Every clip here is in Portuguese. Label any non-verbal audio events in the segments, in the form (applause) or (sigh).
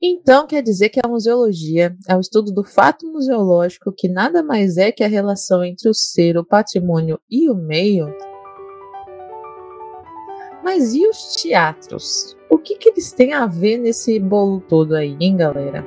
Então quer dizer que a museologia é o estudo do fato museológico, que nada mais é que a relação entre o ser, o patrimônio e o meio? Mas e os teatros? O que, que eles têm a ver nesse bolo todo aí, hein, galera?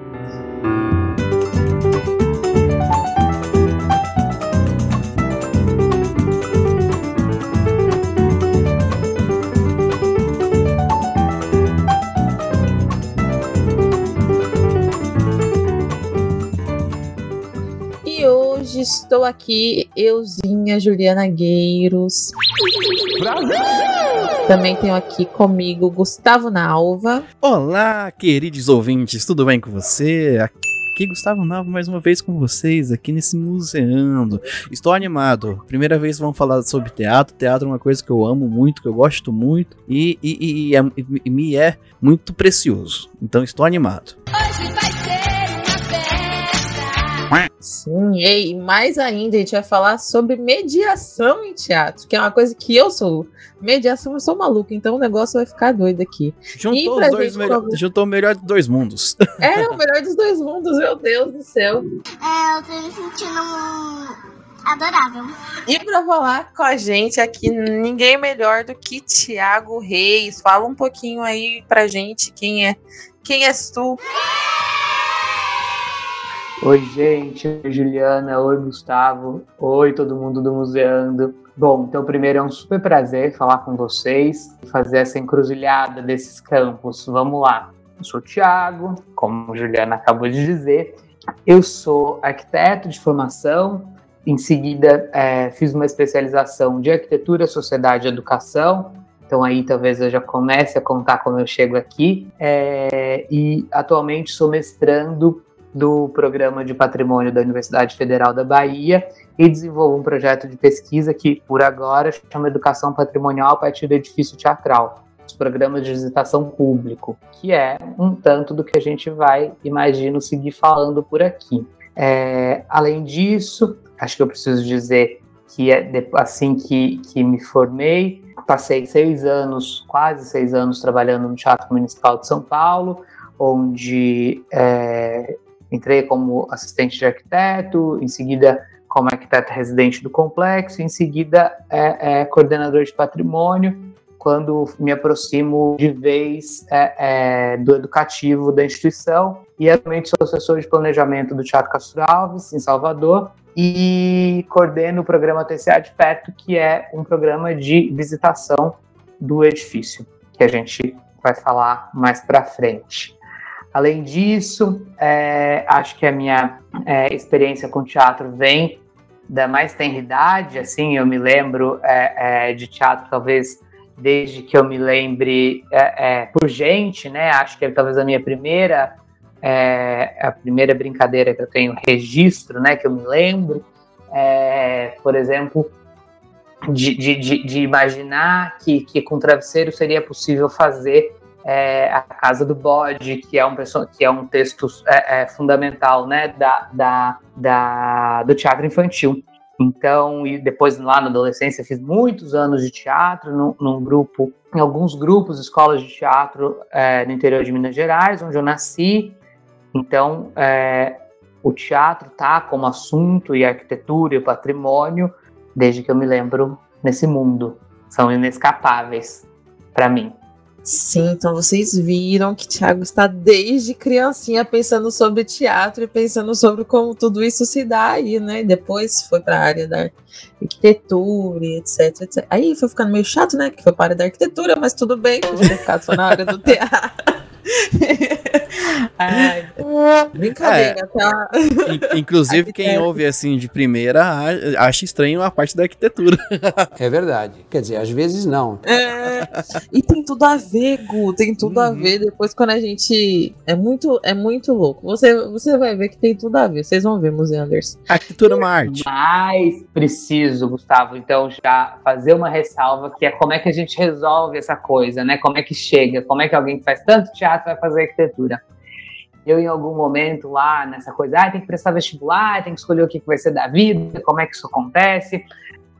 Hoje estou aqui, euzinha Juliana Gueiros. Brasil! Também tenho aqui comigo Gustavo Nalva. Olá, queridos ouvintes, tudo bem com você? Aqui Gustavo Nalva mais uma vez com vocês, aqui nesse Museando. Estou animado. Primeira vez vamos falar sobre teatro. Teatro é uma coisa que eu amo muito, que eu gosto muito e, e, e, e, é, e me é muito precioso. Então estou animado. Hoje vai Sim, e mais ainda a gente vai falar sobre mediação em teatro, que é uma coisa que eu sou. Mediação, eu sou maluca, então o negócio vai ficar doido aqui. Juntou, os dois melhor, juntou o melhor dos dois mundos. É, o melhor dos dois mundos, meu Deus do céu. É, eu tô me sentindo adorável. E para falar com a gente aqui, ninguém melhor do que Tiago Reis. Fala um pouquinho aí pra gente quem é. Quem és tu? Oi, gente. Oi, Juliana. Oi, Gustavo. Oi, todo mundo do Museando. Bom, então, primeiro é um super prazer falar com vocês fazer essa encruzilhada desses campos. Vamos lá. Eu sou o Thiago, como a Juliana acabou de dizer. Eu sou arquiteto de formação. Em seguida, é, fiz uma especialização de arquitetura, sociedade e educação. Então aí talvez eu já comece a contar como eu chego aqui. É, e atualmente sou mestrando do Programa de Patrimônio da Universidade Federal da Bahia e desenvolvo um projeto de pesquisa que, por agora, chama Educação Patrimonial a partir do edifício teatral, os programas de visitação público, que é um tanto do que a gente vai, imagino, seguir falando por aqui. É, além disso, acho que eu preciso dizer que é assim que, que me formei, passei seis anos, quase seis anos, trabalhando no Teatro Municipal de São Paulo, onde é, Entrei como assistente de arquiteto, em seguida como arquiteto residente do complexo, em seguida é, é, coordenador de patrimônio, quando me aproximo de vez é, é, do educativo da instituição. E atualmente sou assessor de planejamento do Teatro Castro Alves, em Salvador, e coordeno o programa TCA de Perto, que é um programa de visitação do edifício, que a gente vai falar mais para frente. Além disso, é, acho que a minha é, experiência com teatro vem da mais tenridade, assim, eu me lembro é, é de teatro talvez desde que eu me lembre é, é, por gente, né, acho que talvez a minha primeira, a primeira brincadeira que eu tenho registro, né, que eu me lembro, por exemplo, de, de, de, de imaginar que, que com travesseiro seria possível fazer é, A Casa do Bode, que é um, que é um texto é, é, fundamental né, da, da, da, do teatro infantil. Então, e depois lá na adolescência fiz muitos anos de teatro num, num grupo, em alguns grupos, escolas de teatro é, no interior de Minas Gerais, onde eu nasci. Então, é, o teatro tá como assunto e a arquitetura e o patrimônio desde que eu me lembro nesse mundo. São inescapáveis para mim. Sim, então vocês viram que Thiago está desde criancinha pensando sobre teatro e pensando sobre como tudo isso se dá aí, né? E depois foi para a área da arquitetura, etc, etc. Aí foi ficando meio chato, né? Que foi para a área da arquitetura, mas tudo bem, podia ter ficado só na área do teatro. (laughs) Ai, brincadeira, é, tá? Inclusive, quem ouve assim de primeira acha estranho a parte da arquitetura. É verdade. Quer dizer, às vezes não. É, e tem tudo a ver, Gu, tem tudo uhum. a ver. Depois, quando a gente. É muito, é muito louco. Você, você vai ver que tem tudo a ver. Vocês vão ver, Museanders. Arquitetura é uma arte. Mas preciso, Gustavo, então, já fazer uma ressalva que é como é que a gente resolve essa coisa, né? Como é que chega, como é que alguém que faz tanto teatro vai fazer arquitetura eu em algum momento lá nessa coisa, ah, tem que prestar vestibular, tem que escolher o que, vai ser da vida, como é que isso acontece.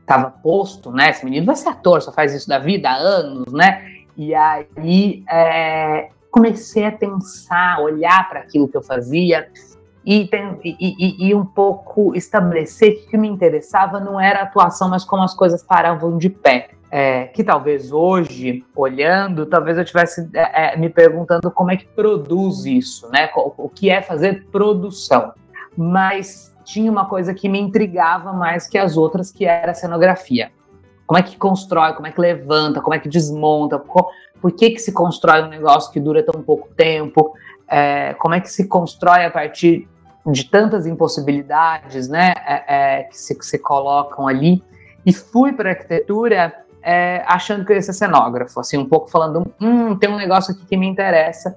Tava posto, né? Esse menino vai ser ator, só faz isso da vida há anos, né? E aí é, comecei a pensar, olhar para aquilo que eu fazia e, e, e, um pouco estabelecer que o que me interessava não era a atuação, mas como as coisas paravam de pé. É, que talvez hoje, olhando, talvez eu estivesse é, é, me perguntando como é que produz isso, né? O, que é fazer produção. Mas tinha uma coisa que me intrigava mais que as outras, que era a cenografia. Como é que constrói, como é que levanta, como é que desmonta, por que, que se constrói um negócio que dura tão pouco tempo, é, como é que se constrói a partir de tantas impossibilidades né, é, é, que, se, que se colocam ali. E fui para a arquitetura é, achando que eu ia ser cenógrafo, assim, um pouco falando, hum, tem um negócio aqui que me interessa.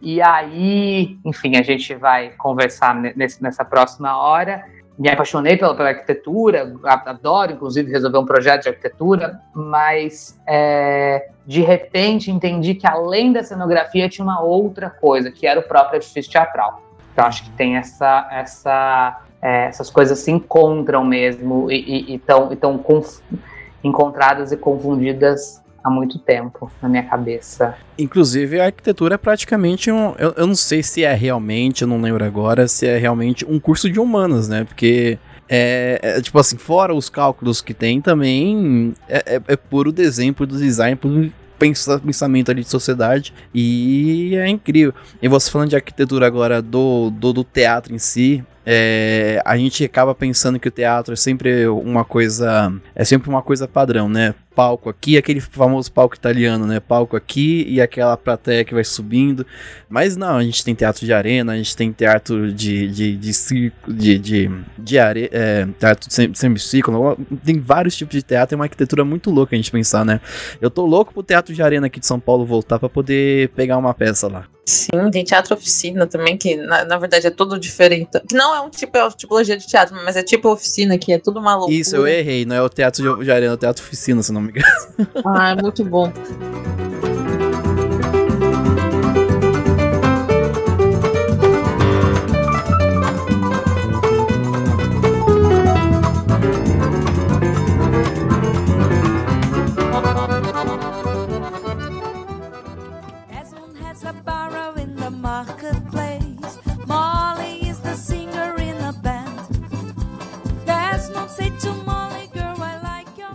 E aí, enfim, a gente vai conversar nesse, nessa próxima hora. Me apaixonei pela, pela, arquitetura, adoro, inclusive, resolver um projeto de arquitetura, mas é, de repente entendi que além da cenografia tinha uma outra coisa, que era o próprio edifício teatral. Então, acho que tem essa, essa, é, essas coisas se encontram mesmo e estão encontradas e confundidas há muito tempo na minha cabeça. Inclusive, a arquitetura é praticamente um. Eu, eu não sei se é realmente, eu não lembro agora, se é realmente um curso de humanas, né? Porque. É, é, tipo assim, fora os cálculos que tem também, é, é, é puro desenho, puro design, puro pensamento ali de sociedade e é incrível. E você falando de arquitetura agora do, do, do teatro em si, é, a gente acaba pensando que o teatro é sempre uma coisa é sempre uma coisa padrão, né? palco aqui, aquele famoso palco italiano, né? Palco aqui e aquela plateia que vai subindo. Mas não, a gente tem teatro de arena, a gente tem teatro de, de, de circo, de, de, de are, é, teatro semicírculo. Tem vários tipos de teatro, é uma arquitetura muito louca a gente pensar, né? Eu tô louco pro teatro de arena aqui de São Paulo voltar para poder pegar uma peça lá. Sim, tem teatro oficina também, que na, na verdade é tudo diferente. não é um tipo, é uma tipologia de teatro, mas é tipo oficina, que é tudo maluco. Isso, eu errei, não é o teatro de, de arena, é o teatro oficina, se não me engano. Ah, é muito bom.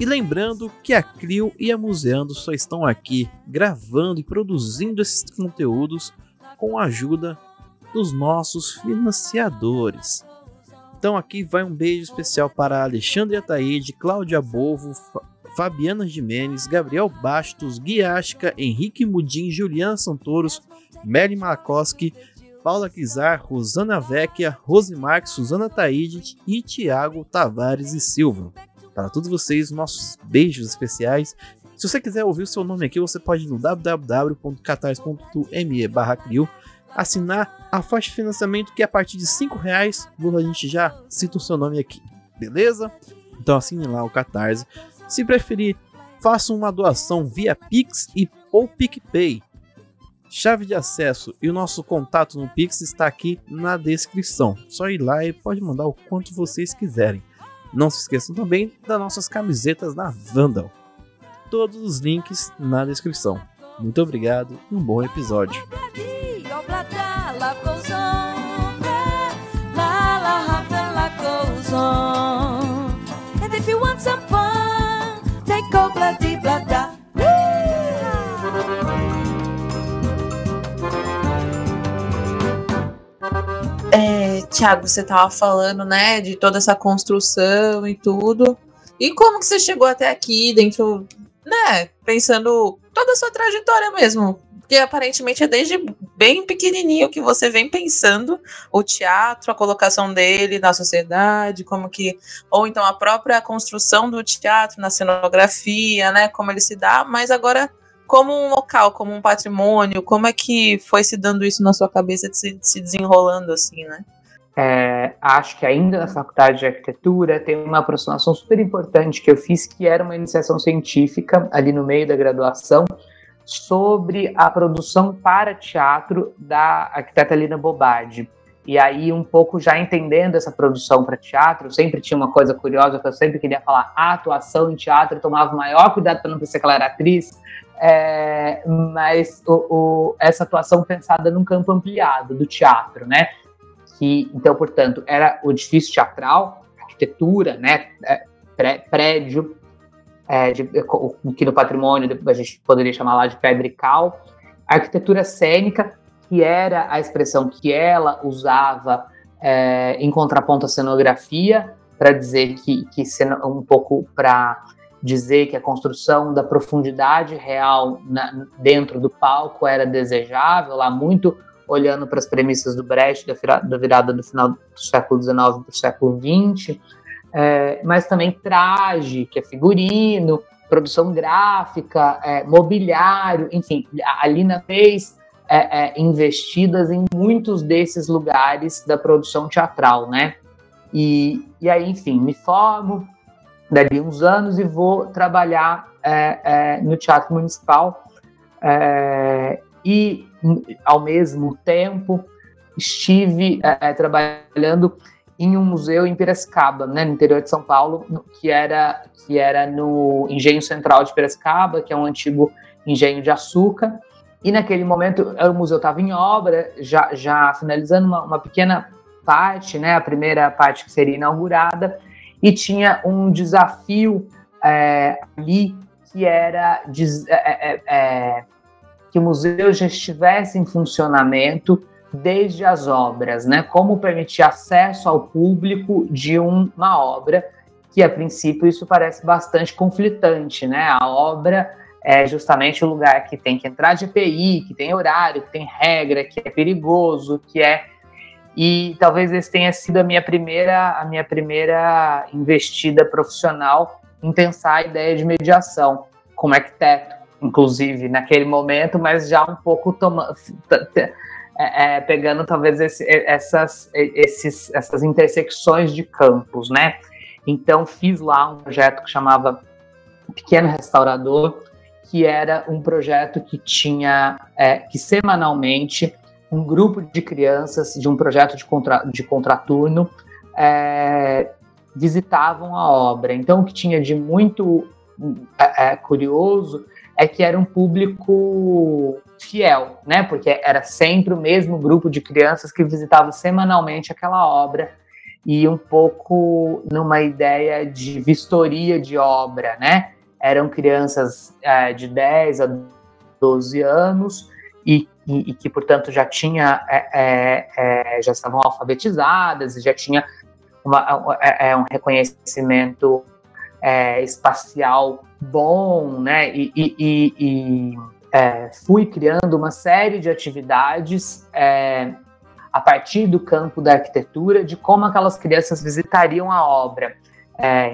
E lembrando que a Crio e a Museando só estão aqui gravando e produzindo esses conteúdos com a ajuda dos nossos financiadores. Então aqui vai um beijo especial para Alexandre Ataíde, Cláudia Bovo, Fabiana Jimenez, Gabriel Bastos, Guiasca, Henrique Mudim, Juliana Santoros, Mary Malakoski, Paula Kizar, Rosana Vecchia, Rose Marques, Suzana Taide e Tiago Tavares e Silva. Para todos vocês, nossos beijos especiais. Se você quiser ouvir o seu nome aqui, você pode ir no www.catarse.me barra assinar a faixa de financiamento que a partir de 5 reais a gente já cita o seu nome aqui, beleza? Então assine lá o Catarse. Se preferir, faça uma doação via Pix e ou PicPay. Chave de acesso e o nosso contato no Pix está aqui na descrição. Só ir lá e pode mandar o quanto vocês quiserem. Não se esqueçam também das nossas camisetas da Vandal. Todos os links na descrição. Muito obrigado e um bom episódio. É, Tiago, você tava falando, né, de toda essa construção e tudo. E como que você chegou até aqui dentro, né, pensando toda a sua trajetória mesmo? Porque aparentemente é desde bem pequenininho que você vem pensando o teatro, a colocação dele na sociedade, como que ou então a própria construção do teatro na cenografia, né, como ele se dá, mas agora como um local, como um patrimônio? Como é que foi se dando isso na sua cabeça, de se, de se desenrolando assim, né? É, acho que ainda na faculdade de arquitetura tem uma aproximação super importante que eu fiz, que era uma iniciação científica ali no meio da graduação sobre a produção para teatro da arquiteta Lina Bobardi. E aí, um pouco já entendendo essa produção para teatro, sempre tinha uma coisa curiosa que eu sempre queria falar: a atuação em teatro, eu tomava maior cuidado para não parecer que ela era atriz, é, mas o, o, essa atuação pensada num campo ampliado do teatro, né? Que, então, portanto, era o edifício teatral, arquitetura, né? É, pré, prédio, é, de, que no patrimônio a gente poderia chamar lá de pedra e cal, arquitetura cênica, que era a expressão que ela usava é, em contraponto à cenografia, para dizer que, que um pouco para dizer que a construção da profundidade real na, dentro do palco era desejável, lá muito olhando para as premissas do Brecht, da, da virada do final do século XIX para o século XX, é, mas também traje, que é figurino, produção gráfica, é, mobiliário, enfim, a Lina fez é, é, investidas em muitos desses lugares da produção teatral, né? E, e aí, enfim, me formo, dali uns anos e vou trabalhar é, é, no Teatro Municipal é, e, ao mesmo tempo, estive é, trabalhando em um museu em Piracicaba, né, no interior de São Paulo, que era, que era no Engenho Central de Piracicaba, que é um antigo engenho de açúcar. E naquele momento o museu estava em obra, já, já finalizando uma, uma pequena parte, né, a primeira parte que seria inaugurada, e tinha um desafio é, ali que era é, é, é, que o museu já estivesse em funcionamento desde as obras, né? Como permitir acesso ao público de um, uma obra que a princípio isso parece bastante conflitante, né? A obra é justamente o lugar que tem que entrar de EPI, que tem horário, que tem regra, que é perigoso, que é e talvez esse tenha sido a minha primeira, a minha primeira investida profissional em pensar a ideia de mediação como arquiteto, inclusive naquele momento, mas já um pouco tomando, é, é, pegando talvez esse, essas, esses, essas intersecções de campos, né? Então fiz lá um projeto que chamava Pequeno Restaurador, que era um projeto que tinha é, que semanalmente um grupo de crianças de um projeto de, contra, de contraturno é, visitavam a obra. Então, o que tinha de muito é, é, curioso é que era um público fiel, né? Porque era sempre o mesmo grupo de crianças que visitava semanalmente aquela obra e um pouco numa ideia de vistoria de obra, né? Eram crianças é, de 10 a 12 anos e e, e que, portanto, já tinha, é, é, é já estavam alfabetizadas, já tinha uma, é, é, um reconhecimento espacial bom, né? E, e fui criando uma série de atividades a partir do campo da arquitetura, de como aquelas crianças visitariam a obra.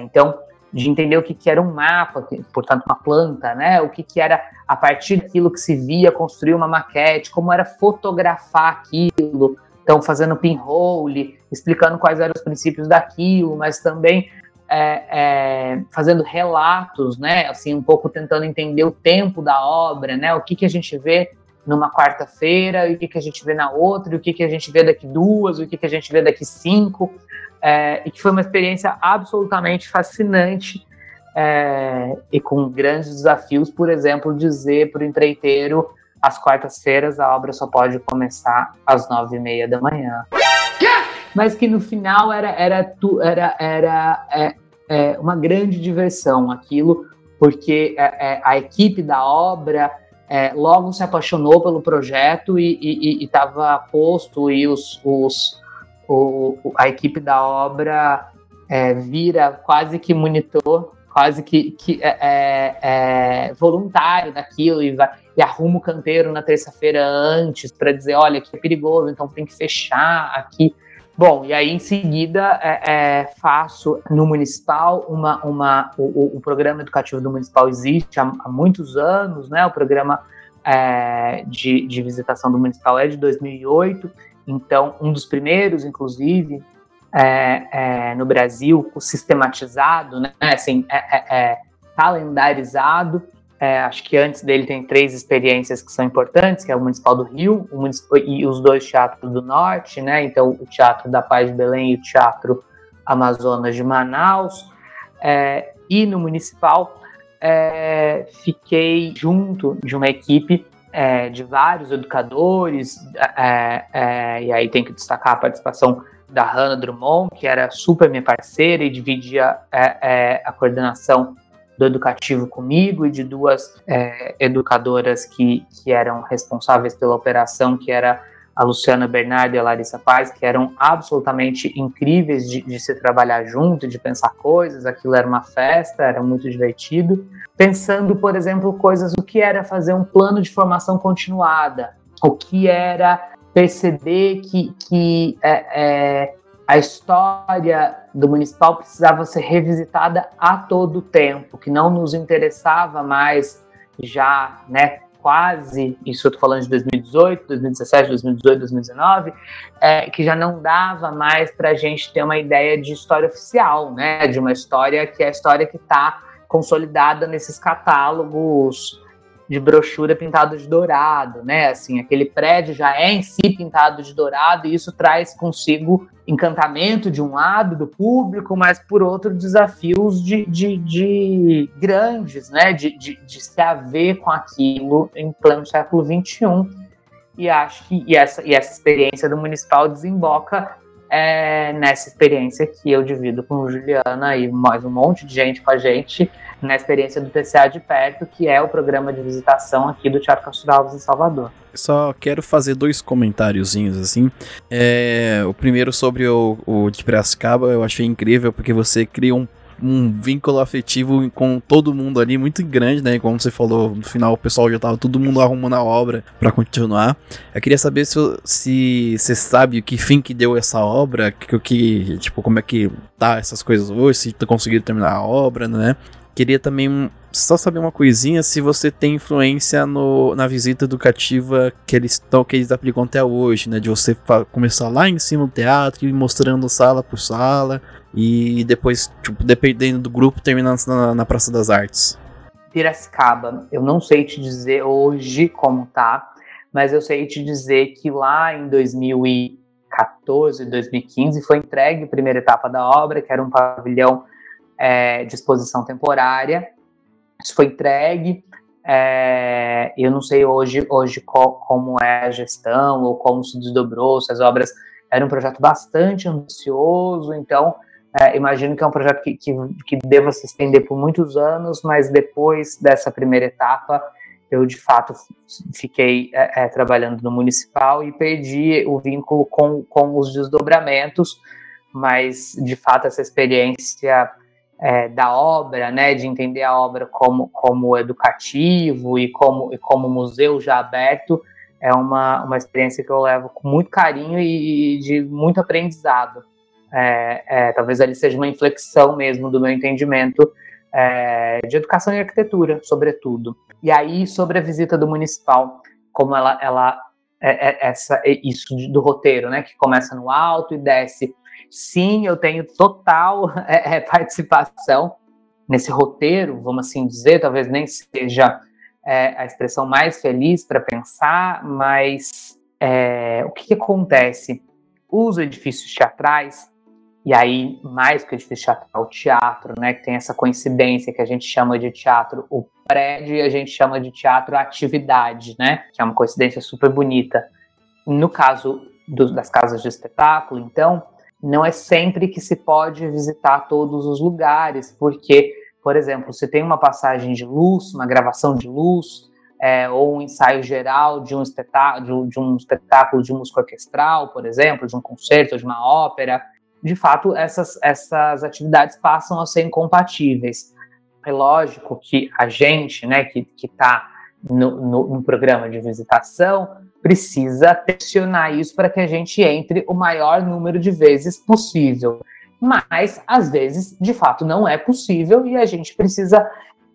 então, de entender o que, que era um mapa, portanto, uma planta, né? O que, que era, a partir daquilo que se via, construir uma maquete, como era fotografar aquilo. Então, fazendo pinhole, explicando quais eram os princípios daquilo, mas também é, é, fazendo relatos, né? Assim, um pouco tentando entender o tempo da obra, né? O que, que a gente vê numa quarta-feira, e o que, que a gente vê na outra, e o que, que a gente vê daqui duas, o que, que a gente vê daqui cinco é, e que foi uma experiência absolutamente fascinante é, e com grandes desafios, por exemplo, dizer para o empreiteiro às quartas-feiras a obra só pode começar às nove e meia da manhã. Mas que no final era, era, era, era é, é, uma grande diversão aquilo, porque é, é, a equipe da obra é, logo se apaixonou pelo projeto e estava posto e os, os o, a equipe da obra é, vira quase que monitor, quase que, que é, é, é voluntário daquilo e, vai, e arruma o canteiro na terça-feira antes para dizer, olha, aqui é perigoso, então tem que fechar aqui. Bom, e aí em seguida é, é, faço no Municipal uma. uma o, o, programa educativo do Municipal existe há, há muitos anos, né? O programa é, de, de visitação do Municipal é de 2008, então, um dos primeiros, inclusive, é, é, no Brasil, sistematizado, né, assim, é, é, é calendarizado. É, acho que antes dele tem três experiências que são importantes, que é o Municipal do Rio e os dois teatros do Norte, né? Então, o Teatro da Paz de Belém e o Teatro Amazonas de Manaus. e no Municipal, fiquei junto de uma equipe é, de vários educadores, é, é, e aí tem que destacar a participação da Hannah Drummond, que era super minha parceira e dividia é, é, a coordenação do educativo comigo e de duas educadoras que, que eram responsáveis pela operação, que era a Luciana Bernardo e a Larissa Paz, que eram absolutamente incríveis de, de, se trabalhar junto, de pensar coisas, aquilo era uma festa, era muito divertido. Pensando, por exemplo, coisas, o que era fazer um plano de formação continuada, o que era perceber que, que é, é, a história do municipal precisava ser revisitada a todo tempo, que não nos interessava mais já, né, quase, isso eu estou falando de 2018, 2017, 2018, 2019, é, que já não dava mais para a gente ter uma ideia de história oficial, né, de uma história que é a história que está consolidada nesses catálogos de brochura pintado de dourado, né? Assim, aquele prédio já é em si pintado de dourado e isso traz consigo encantamento de um lado do público, mas por outro desafios de, de, de grandes, né? De, de, de, se haver com aquilo em pleno século XXI. E acho que e essa, e essa experiência do municipal desemboca é, nessa experiência que eu divido com Juliana e mais um monte de gente com a gente, na experiência do TCA de perto, que é o programa de visitação aqui do Teatro Castro Alves em Salvador. Só quero fazer dois comentáriozinhos assim. É, o primeiro sobre o, o de Piracicaba, eu achei incrível porque você cria um um vínculo afetivo com todo mundo ali muito grande, né? Como você falou, no final o pessoal já tava todo mundo arrumando a obra para continuar. Eu queria saber se, se você sabe o que fim que deu essa obra, que, que tipo, como é que tá essas coisas hoje, se tu conseguiu terminar a obra, né? Queria também só saber uma coisinha se você tem influência no, na visita educativa que eles estão que eles aplicam até hoje, né? De você começar lá em cima do teatro e mostrando sala por sala e depois, tipo, dependendo do grupo, terminando na, na Praça das Artes. Piracicaba, eu não sei te dizer hoje como tá, mas eu sei te dizer que lá em 2014, 2015 foi entregue a primeira etapa da obra, que era um pavilhão é, de exposição temporária. Isso foi entregue. É, eu não sei hoje, hoje como é a gestão ou como se desdobrou, se as obras era um projeto bastante ambicioso, então é, imagino que é um projeto que, que, que deva se estender por muitos anos, mas depois dessa primeira etapa, eu de fato fiquei é, é, trabalhando no municipal e perdi o vínculo com, com os desdobramentos, mas de fato essa experiência é, da obra, né, de entender a obra como, como educativo e como, e como museu já aberto, é uma, uma experiência que eu levo com muito carinho e, de muito aprendizado. É, é, talvez ali seja uma inflexão mesmo do meu entendimento é, de educação e arquitetura, sobretudo. E aí, sobre a visita do municipal, como ela, ela é, é essa, isso do roteiro, né, que começa no alto e desce. Sim, eu tenho total (laughs) participação nesse roteiro, vamos assim dizer, talvez nem seja a expressão mais feliz para pensar, mas o que, que acontece? Os edifícios teatrais, e aí, mais que o edifício teatral, o teatro, né, que tem essa coincidência que a gente chama de teatro o prédio e a gente chama de teatro atividade, né, que é uma coincidência super bonita. No caso do, das casas de espetáculo, então, não é sempre que se pode visitar todos os lugares, porque, por exemplo, se tem uma passagem de luz, uma gravação de luz, é, ou um ensaio geral de um, espetáculo, de um espetáculo de música orquestral, por exemplo, de um concerto, de uma ópera, de fato, essas, essas atividades passam a ser incompatíveis. É lógico que a gente, né, que está no, no, no, programa de visitação, precisa tensionar isso para que a gente entre o maior número de vezes possível. Mas, às vezes, de fato, não é possível e a gente precisa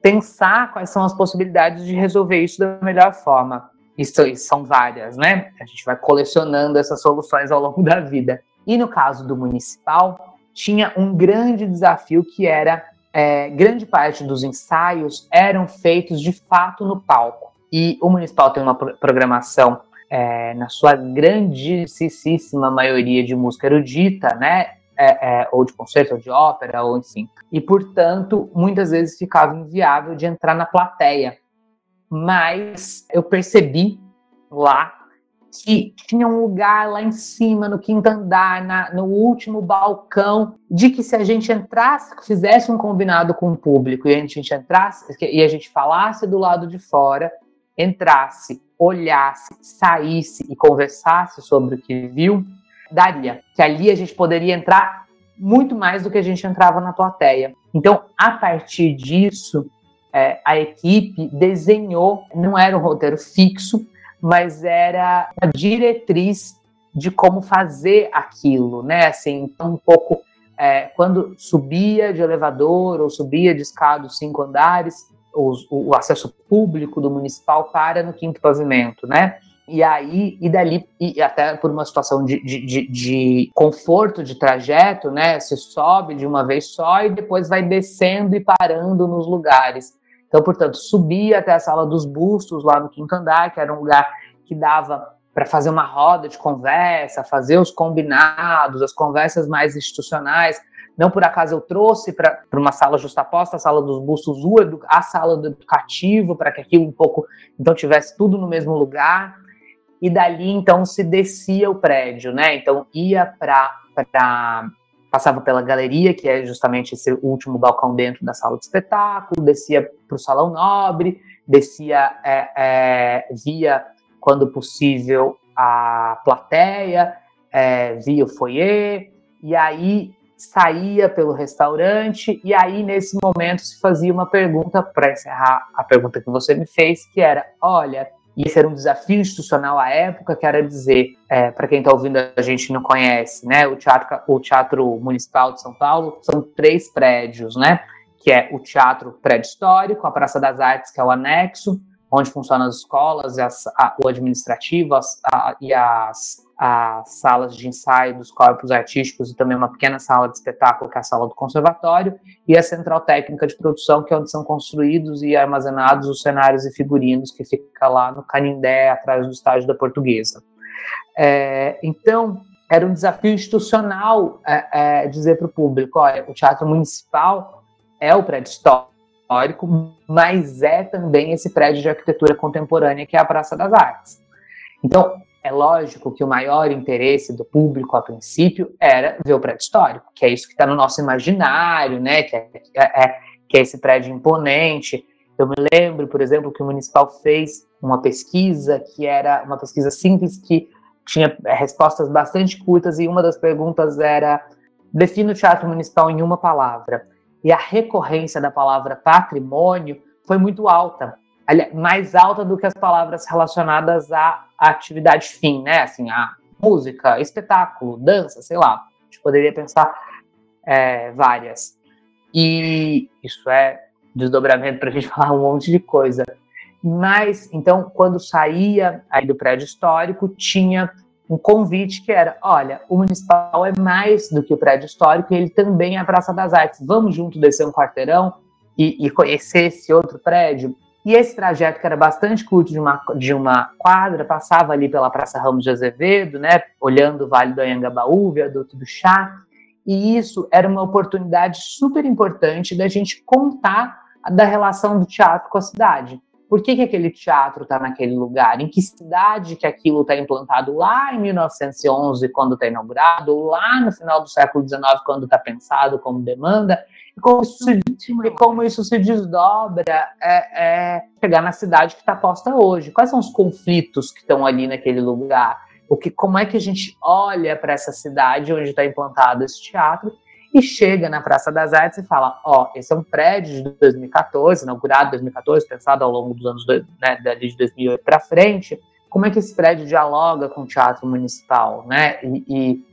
pensar quais são as possibilidades de resolver isso da melhor forma. Isso, são várias, né? A gente vai colecionando essas soluções ao longo da vida. E no caso do municipal, tinha um grande desafio que era é, grande parte dos ensaios eram feitos de fato no palco. E o municipal tem uma programação, é, na sua grandíssima maioria de música erudita, né? é, é, ou de concerto, ou de ópera, ou enfim. E, portanto, muitas vezes ficava inviável de entrar na plateia. Mas eu percebi lá que tinha um lugar lá em cima, no quinto andar, na, no último balcão, de que se a gente entrasse, fizesse um combinado com o público e a gente entrasse e a gente falasse do lado de fora, entrasse, olhasse, saísse e conversasse sobre o que viu, daria. Que ali a gente poderia entrar muito mais do que a gente entrava na plateia. Então, a partir disso, é, a equipe desenhou, não era um roteiro fixo, mas era a diretriz de como fazer aquilo, né? Assim, então, um pouco é, quando subia de elevador ou subia de escada os cinco andares, os, o, acesso público do municipal para no quinto pavimento, né? E aí, e dali, e até por uma situação de, de, de, de, conforto de trajeto, né? Se sobe de uma vez só e depois vai descendo e parando nos lugares. Então, portanto, subia até a sala dos bustos lá no quinto andar, que era um lugar que dava para fazer uma roda de conversa, fazer os combinados, as conversas mais institucionais. Não por acaso eu trouxe para uma sala justaposta, a sala dos bustos, a sala do educativo, para que aquilo um pouco então tivesse tudo no mesmo lugar. E dali então se descia o prédio, né? Então ia para passava pela galeria, que é justamente esse último balcão dentro da sala de espetáculo, descia para o salão nobre, descia é, é, via quando possível a plateia, é, via o foyer, e aí saía pelo restaurante, e aí nesse momento se fazia uma pergunta para encerrar a pergunta que você me fez, que era: olha, isso era um desafio institucional à época, que era dizer, é, para quem está ouvindo a gente não conhece, né, o teatro, o teatro Municipal de São Paulo são três prédios, né, que é o Teatro Prédio Histórico, a Praça das Artes, que é o anexo, onde funcionam as escolas, as, a, o administrativo as, a, e as, as salas de ensaio dos corpos artísticos e também uma pequena sala de espetáculo, que é a sala do conservatório, e a central técnica de produção, que é onde são construídos e armazenados os cenários e figurinos, que fica lá no Canindé, atrás do estádio da Portuguesa. É, então, era um desafio institucional é, é, dizer para o público, olha, o Teatro Municipal é o prédio histórico, mas é também esse prédio de arquitetura contemporânea que é a Praça das Artes. Então, é lógico que o maior interesse do público, a princípio, era ver o prédio histórico, que é isso que está no nosso imaginário, né? Que é, é, é, que é esse prédio imponente. Eu me lembro, por exemplo, que o Municipal fez uma pesquisa que era uma pesquisa simples que tinha é, respostas bastante curtas e uma das perguntas era defina o Teatro Municipal em uma palavra e a recorrência da palavra patrimônio foi muito alta, mais alta do que as palavras relacionadas à atividade fim, né? Assim, a música, espetáculo, dança, sei lá. A gente poderia pensar é, várias. E isso é desdobramento para a gente (laughs) falar um monte de coisa. Mas, então, quando saía aí do prédio histórico, tinha um convite que era: olha, o municipal é mais do que o prédio histórico, ele também é a Praça das Artes. Vamos junto descer um quarteirão e, e conhecer esse outro prédio. E esse trajeto, que era bastante curto de uma, de uma quadra, passava ali pela Praça Ramos de Azevedo, né, olhando o Vale do Anhangabaú, viaduto do Chá, e isso era uma oportunidade super importante da gente contar da relação do teatro com a cidade. Por que, que aquele teatro está naquele lugar? Em que cidade que aquilo está implantado lá em 1911, quando está inaugurado, lá no final do século XIX, quando está pensado como demanda? E como isso se, e como isso se desdobra é, é chegar na cidade que está posta hoje? Quais são os conflitos que estão ali naquele lugar? O que, como é que a gente olha para essa cidade onde está implantado esse teatro e chega na Praça das Artes e fala: Ó, oh, esse é um prédio de 2014, inaugurado em 2014, pensado ao longo dos anos né, de 2008 para frente. Como é que esse prédio dialoga com o teatro municipal, né? E, e,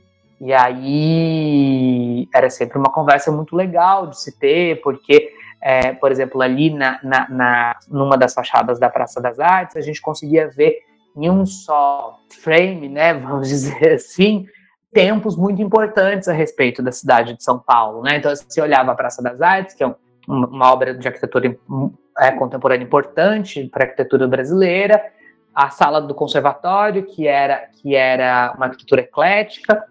e aí era sempre uma conversa muito legal de se ter, porque, é, por exemplo, ali na, na, na, numa das fachadas da Praça das Artes, a gente conseguia ver em um só frame, né, (laughs) vamos dizer assim, tempos muito importantes a respeito da cidade de São Paulo, né? Então, se olhava a Praça das Artes, que é um, uma obra de arquitetura é, contemporânea importante para a arquitetura brasileira, a sala do conservatório, que era, que era uma arquitetura eclética,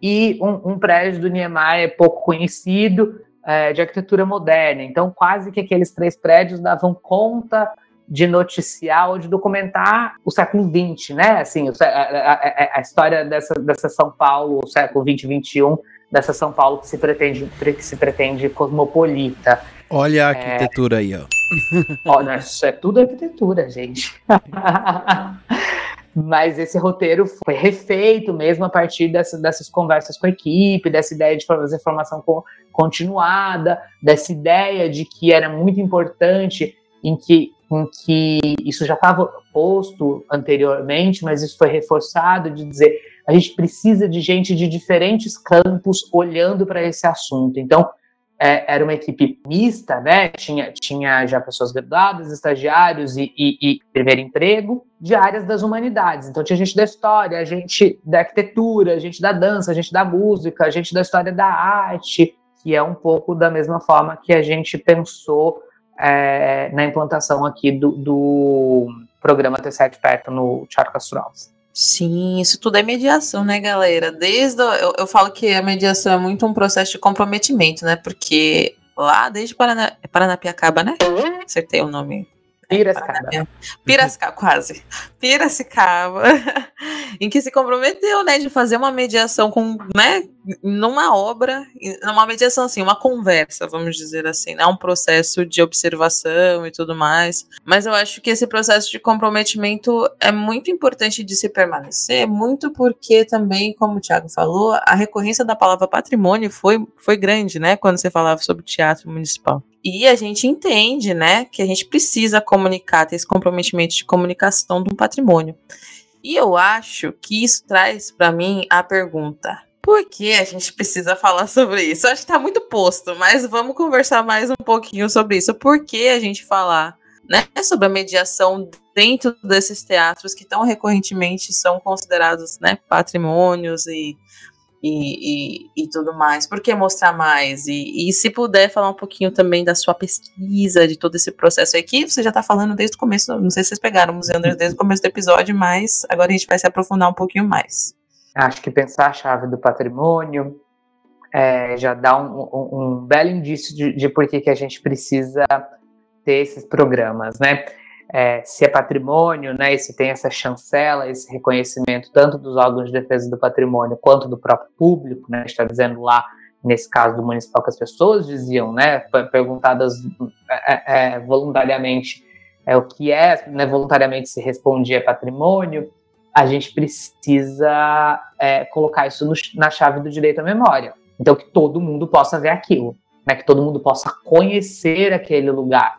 e um, um prédio do Niemeyer pouco conhecido, é, de arquitetura moderna. Então, quase que aqueles três prédios davam conta de noticiar ou de documentar o século XX, né? Assim, a, a, a, história dessa, dessa São Paulo, o século XX, XXI, dessa São Paulo que se pretende, que se pretende cosmopolita. Olha a arquitetura é... aí, ó. Olha, isso é tudo arquitetura, gente. (laughs) Mas esse roteiro foi refeito mesmo a partir dessa, dessas conversas com a equipe, dessa ideia de fazer formação continuada, dessa ideia de que era muito importante em que, em que isso já estava posto anteriormente, mas isso foi reforçado de dizer a gente precisa de gente de diferentes campos olhando para esse assunto. Então, é, era uma equipe mista, né? Tinha, tinha já pessoas graduadas, estagiários e, e, e, primeiro emprego de áreas das humanidades. Então tinha gente da história, gente da arquitetura, gente da dança, gente da música, gente da história da arte, que é um pouco da mesma forma que a gente pensou é, na implantação aqui do, do programa T7 Perto no Teatro Castro Alves. Sim, isso tudo é mediação, né, galera? Desde eu, eu falo que a mediação é muito um processo de comprometimento, né? Porque lá desde Paraná, é Paranapiacaba, né? Acertei o nome Piracicaba. Piracicaba, quase. Piracicaba, (laughs) em que se comprometeu, né, de fazer uma mediação com, né, numa obra, uma mediação assim, uma conversa, vamos dizer assim, né, um processo de observação e tudo mais. Mas eu acho que esse processo de comprometimento é muito importante de se permanecer, muito porque também, como o Thiago falou, a recorrência da palavra patrimônio foi, foi grande, né, quando você falava sobre teatro municipal. E a gente entende, né, que a gente precisa comunicar, ter esse comprometimento de comunicação um patrimônio. E eu acho que isso traz para mim a pergunta: por que a gente precisa falar sobre isso? Acho que tá muito posto, mas vamos conversar mais um pouquinho sobre isso. Por que a gente falar, né, sobre a mediação dentro desses teatros que tão recorrentemente são considerados, né, patrimônios e e, e, e, tudo mais. Por que mostrar mais? E, e, se puder falar um pouquinho também da sua pesquisa, de todo esse processo aqui, você já está falando desde o começo, não sei se vocês pegaram o Museu Andrés desde o começo do episódio, mas agora a gente vai se aprofundar um pouquinho mais. Acho que pensar a chave do patrimônio é, já dá um, um, um belo indício de, de por que, que a gente precisa ter esses programas, né? É, se é patrimônio, né, e se tem essa chancela, esse reconhecimento tanto dos órgãos de defesa do patrimônio quanto do próprio público, né, está dizendo lá nesse caso do municipal que as pessoas diziam, né, perguntadas é, é, é, voluntariamente é o que é, né, voluntariamente se respondia patrimônio, a gente precisa é, colocar isso no, na chave do direito à memória. Então que todo mundo possa ver aquilo, né, que todo mundo possa conhecer aquele lugar,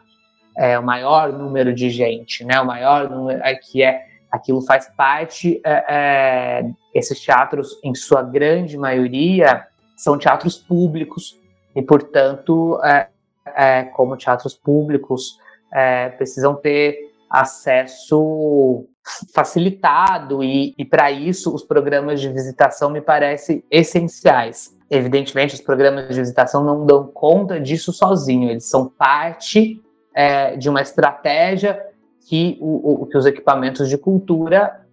é, o maior número de gente, né? O maior número é, que é aquilo faz parte. É, é, esses teatros, em sua grande maioria, são teatros públicos e, portanto, é, é, como teatros públicos precisam ter acesso facilitado e, e para isso os programas de visitação me parecem essenciais. Evidentemente, os programas de visitação não dão conta disso sozinho, eles são parte é, de uma estratégia que, o, o, que os equipamentos de cultura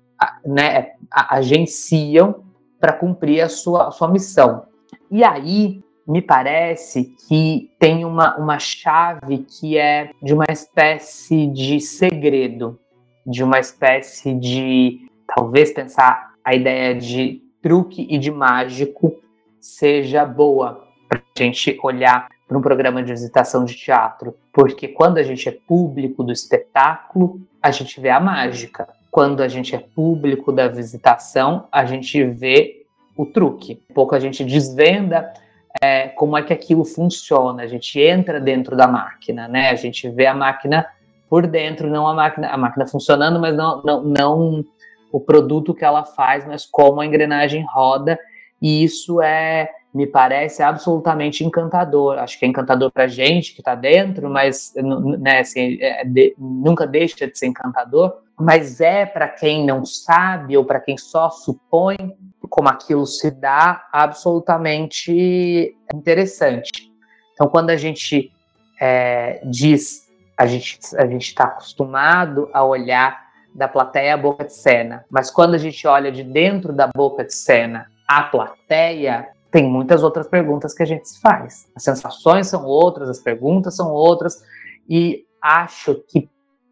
né, agenciam para cumprir a sua, a sua missão. E aí, me parece que tem uma, uma chave que é de uma espécie de segredo, de uma espécie de, talvez pensar a ideia de truque e de mágico seja boa para a gente olhar para um programa de visitação de teatro, porque quando a gente é público do espetáculo, a gente vê a mágica. Quando a gente é público da visitação, a gente vê o truque. Um pouco a gente desvenda é, como é que aquilo funciona. A gente entra dentro da máquina, né? A gente vê a máquina por dentro, não a máquina, a máquina funcionando, mas não, não, não o produto que ela faz, mas como a engrenagem roda. E isso é me parece absolutamente encantador. Acho que é encantador para gente que está dentro, mas né, assim, é, de, nunca deixa de ser encantador. Mas é para quem não sabe ou para quem só supõe como aquilo se dá absolutamente interessante. Então, quando a gente é, diz, a gente a está acostumado a olhar da plateia à boca de cena, mas quando a gente olha de dentro da boca de cena a plateia, tem muitas outras perguntas que a gente se faz. As sensações são outras, as perguntas são outras, e acho que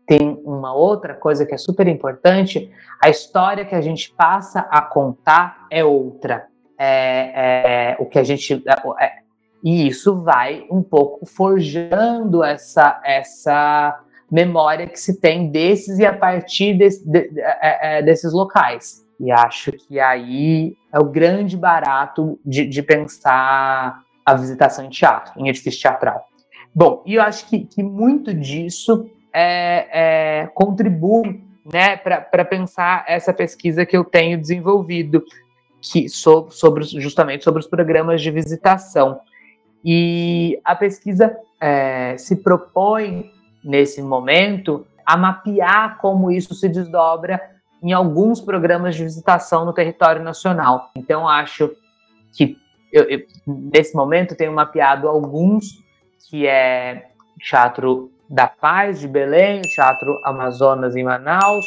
tem uma outra coisa que é super importante: a história que a gente passa a contar é outra. É, é o que a gente. É, e isso vai um pouco forjando essa, essa memória que se tem desses e a partir desse, de, é, é, desses locais. E acho que aí é o grande barato de, de pensar a visitação em teatro, em edifício teatral. Bom, e eu acho que, que muito disso é, é, contribui né, para pensar essa pesquisa que eu tenho desenvolvido que, sobre, sobre, justamente sobre os programas de visitação. E a pesquisa é, se propõe, nesse momento, a mapear como isso se desdobra em alguns programas de visitação no território nacional. Então, acho que eu, eu, nesse momento tenho mapeado alguns, que é Teatro da Paz de Belém, o Teatro Amazonas em Manaus,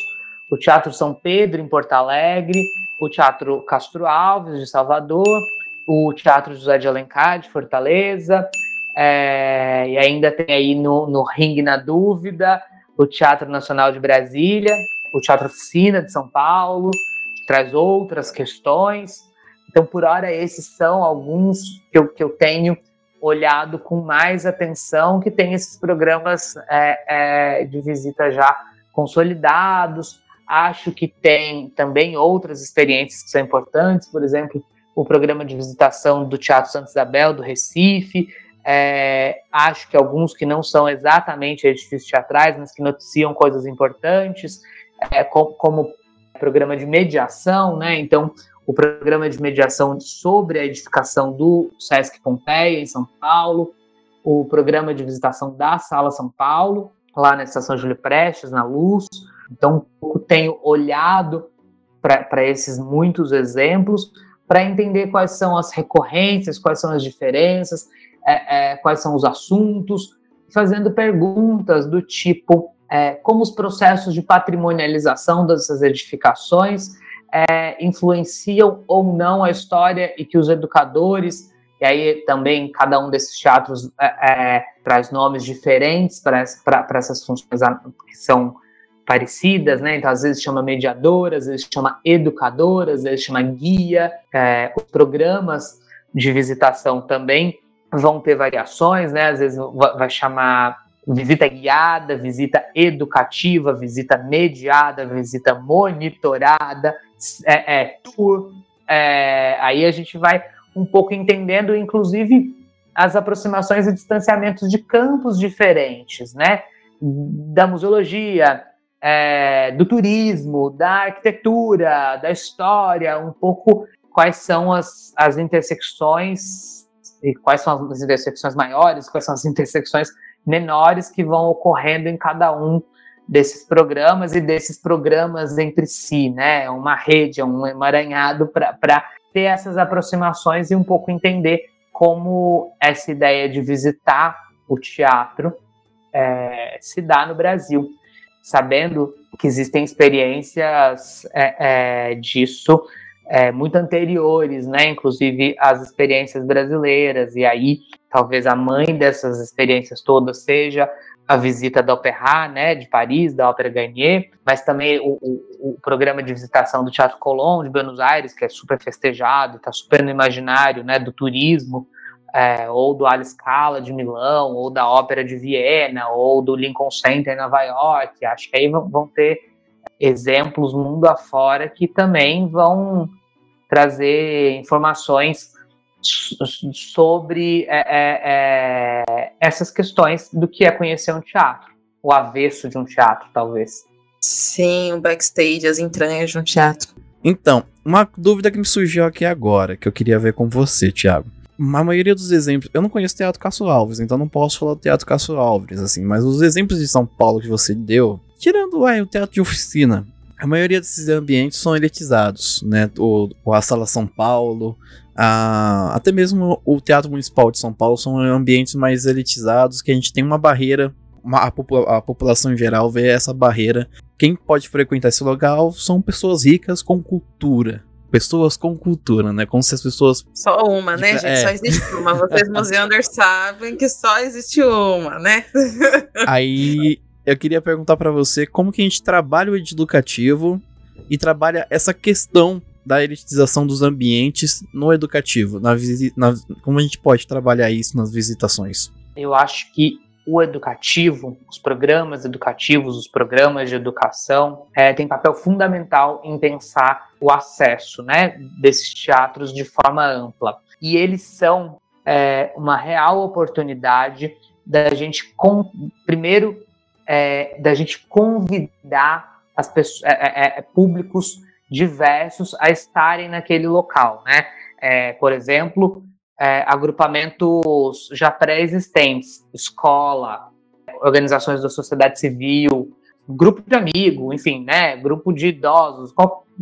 o Teatro São Pedro em Porto Alegre, o Teatro Castro Alves de Salvador, o Teatro José de Alencar de Fortaleza, é, e ainda tem aí no, no Ring na Dúvida, o Teatro Nacional de Brasília, o Teatro Oficina de São Paulo, que traz outras questões. Então, por hora, esses são alguns que eu, que eu tenho olhado com mais atenção, que tem esses programas é, é, de visita já consolidados. Acho que tem também outras experiências que são importantes, por exemplo, o programa de visitação do Teatro Santa Isabel, do Recife. É, acho que alguns que não são exatamente edifícios teatrais, mas que noticiam coisas importantes, é, como, como programa de mediação, né? Então, o programa de mediação sobre a edificação do Sesc Pompeia, em São Paulo, o programa de visitação da Sala São Paulo, lá na Estação Júlio Prestes, na Luz. Então, tenho olhado para esses muitos exemplos para entender quais são as recorrências, quais são as diferenças, é, é, quais são os assuntos, fazendo perguntas do tipo é, como os processos de patrimonialização dessas edificações é, influenciam ou não a história e que os educadores, e aí também cada um desses teatros é, é traz nomes diferentes para essas funções que são parecidas, né? Então, às vezes chama mediadora, às vezes chama educadora, às vezes chama guia. É, os programas de visitação também vão ter variações, né? Às vezes vai chamar visita guiada, visita educativa, visita mediada, visita monitorada, é, é tour. É, aí a gente vai um pouco entendendo, inclusive, as aproximações e distanciamentos de campos diferentes, né? Da museologia, é, do turismo, da arquitetura, da história, um pouco quais são as, as intersecções e quais são as intersecções maiores, quais são as intersecções menores que vão ocorrendo em cada um desses programas e desses programas entre si, né? É uma rede, é um emaranhado para ter essas aproximações e um pouco entender como essa ideia de visitar o teatro é, se dá no Brasil, sabendo que existem experiências é, é, disso é, muito anteriores, né? Inclusive as experiências brasileiras. E aí, talvez a mãe dessas experiências todas seja a visita da Opéra, né, de Paris, da Ópera Garnier, mas também o, o, o, programa de visitação do Teatro Colón de Buenos Aires, que é super festejado, está super no imaginário, né, do turismo, é, ou do Alice Scala de Milão, ou da Ópera de Viena, ou do Lincoln Center em Nova York. Acho que aí vão ter exemplos mundo afora que também vão trazer informações sobre é, é, é, essas questões do que é conhecer um teatro, o avesso de um teatro, talvez. Sim, o backstage, as entranhas de um teatro. Então, uma dúvida que me surgiu aqui agora, que eu queria ver com você, Thiago. A maioria dos exemplos, eu não conheço Teatro Castro Alves, então não posso falar do Teatro Castro Alves, assim, mas os exemplos de São Paulo que você deu, tirando ué, o teatro de oficina, a maioria desses ambientes são elitizados, né? O, a Sala São Paulo, a, até mesmo o Teatro Municipal de São Paulo são ambientes mais elitizados que a gente tem uma barreira. A, popula a população em geral vê essa barreira. Quem pode frequentar esse local são pessoas ricas com cultura, pessoas com cultura, né? Como se as pessoas. Só uma, né, É. gente? Só existe uma. Vocês, (laughs) museanders, sabem que só existe uma, né? Aí (laughs) eu queria perguntar pra você como que a gente trabalha o educativo e trabalha essa questão da elitização dos ambientes no educativo, na, na- como a gente pode trabalhar isso nas visitações? Eu acho que o educativo, os programas educativos, os programas de educação, é, têm papel fundamental em pensar o acesso né, desses teatros de forma ampla. E eles são é, uma real oportunidade da gente, com, primeiro, é, da gente convidar as pessoas, é, é, é, públicos diversos a estarem naquele local. Né? É, por exemplo, é, agrupamentos já pré-existentes, escola, organizações da sociedade civil, grupo de amigo, enfim, né, grupo de idosos,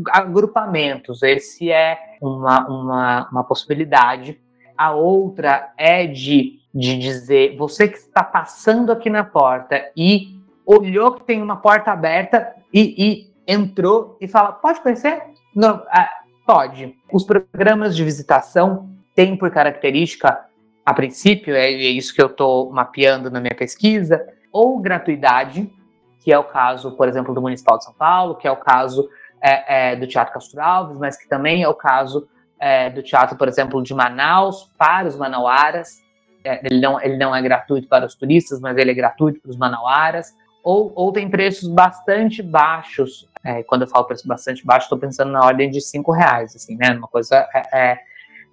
agrupamentos. Esse é uma, uma, uma possibilidade. A outra é de, de dizer, você que está passando aqui na porta e olhou que tem uma porta aberta e, e entrou e fala, pode conhecer? Não, ah, pode. Os programas de visitação tem por característica, a princípio, é, é isso que eu estou mapeando na minha pesquisa, ou gratuidade, que é o caso, por exemplo, do Municipal de São Paulo, que é o caso é, é, do Teatro Castro Alves, mas que também é o caso é, do teatro, por exemplo, de Manaus, para os manauaras. É, ele, não, ele não é gratuito para os turistas, mas ele é gratuito para os manauaras. Ou, ou tem preços bastante baixos. É, quando eu falo preço bastante baixo, estou pensando na ordem de cinco reais, assim, né? Uma coisa é, é,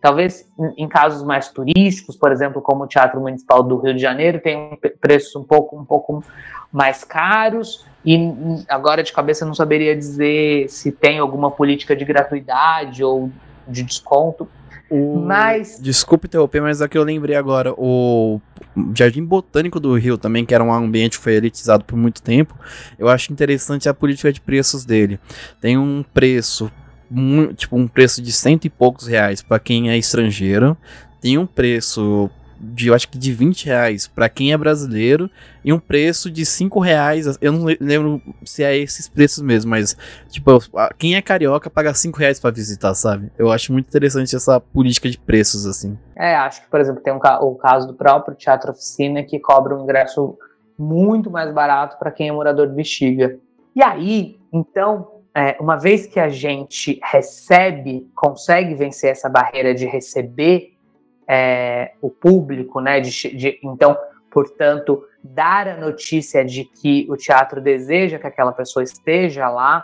Talvez em casos mais turísticos, por exemplo, como o Teatro Municipal do Rio de Janeiro, tem preços um pouco, um pouco mais caros. E agora de cabeça eu não saberia dizer se tem alguma política de gratuidade ou de desconto. Mas. Desculpe interromper, mas aqui eu lembrei agora. O Jardim Botânico do Rio também, que era um ambiente que foi elitizado por muito tempo. Eu acho interessante a política de preços dele. Tem um preço tipo um preço de cento e poucos reais para quem é estrangeiro, tem um preço de eu acho que de 20 reais para quem é brasileiro e um preço de 5 reais. Eu não lembro se é esses preços mesmo, mas tipo, quem é carioca paga 5 reais para visitar, sabe? Eu acho muito interessante essa política de preços assim. É, acho que, por exemplo, tem um, o caso do próprio Teatro Oficina que cobra um ingresso muito mais barato para quem é morador de Bexiga. E aí, então, é, uma vez que a gente recebe, consegue vencer essa barreira de receber é, o público, né? De, de, então, portanto, dar a notícia de que o teatro deseja que aquela pessoa esteja lá,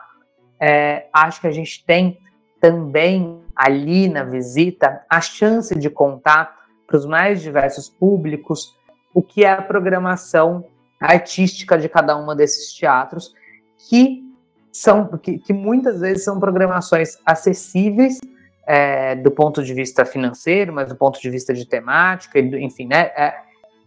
é, acho que a gente tem também ali na visita a chance de contar para os mais diversos públicos o que é a programação artística de cada uma desses teatros, que são que, que, muitas vezes são programações acessíveis é, do ponto de vista financeiro, mas do ponto de vista de temática, enfim, né? É,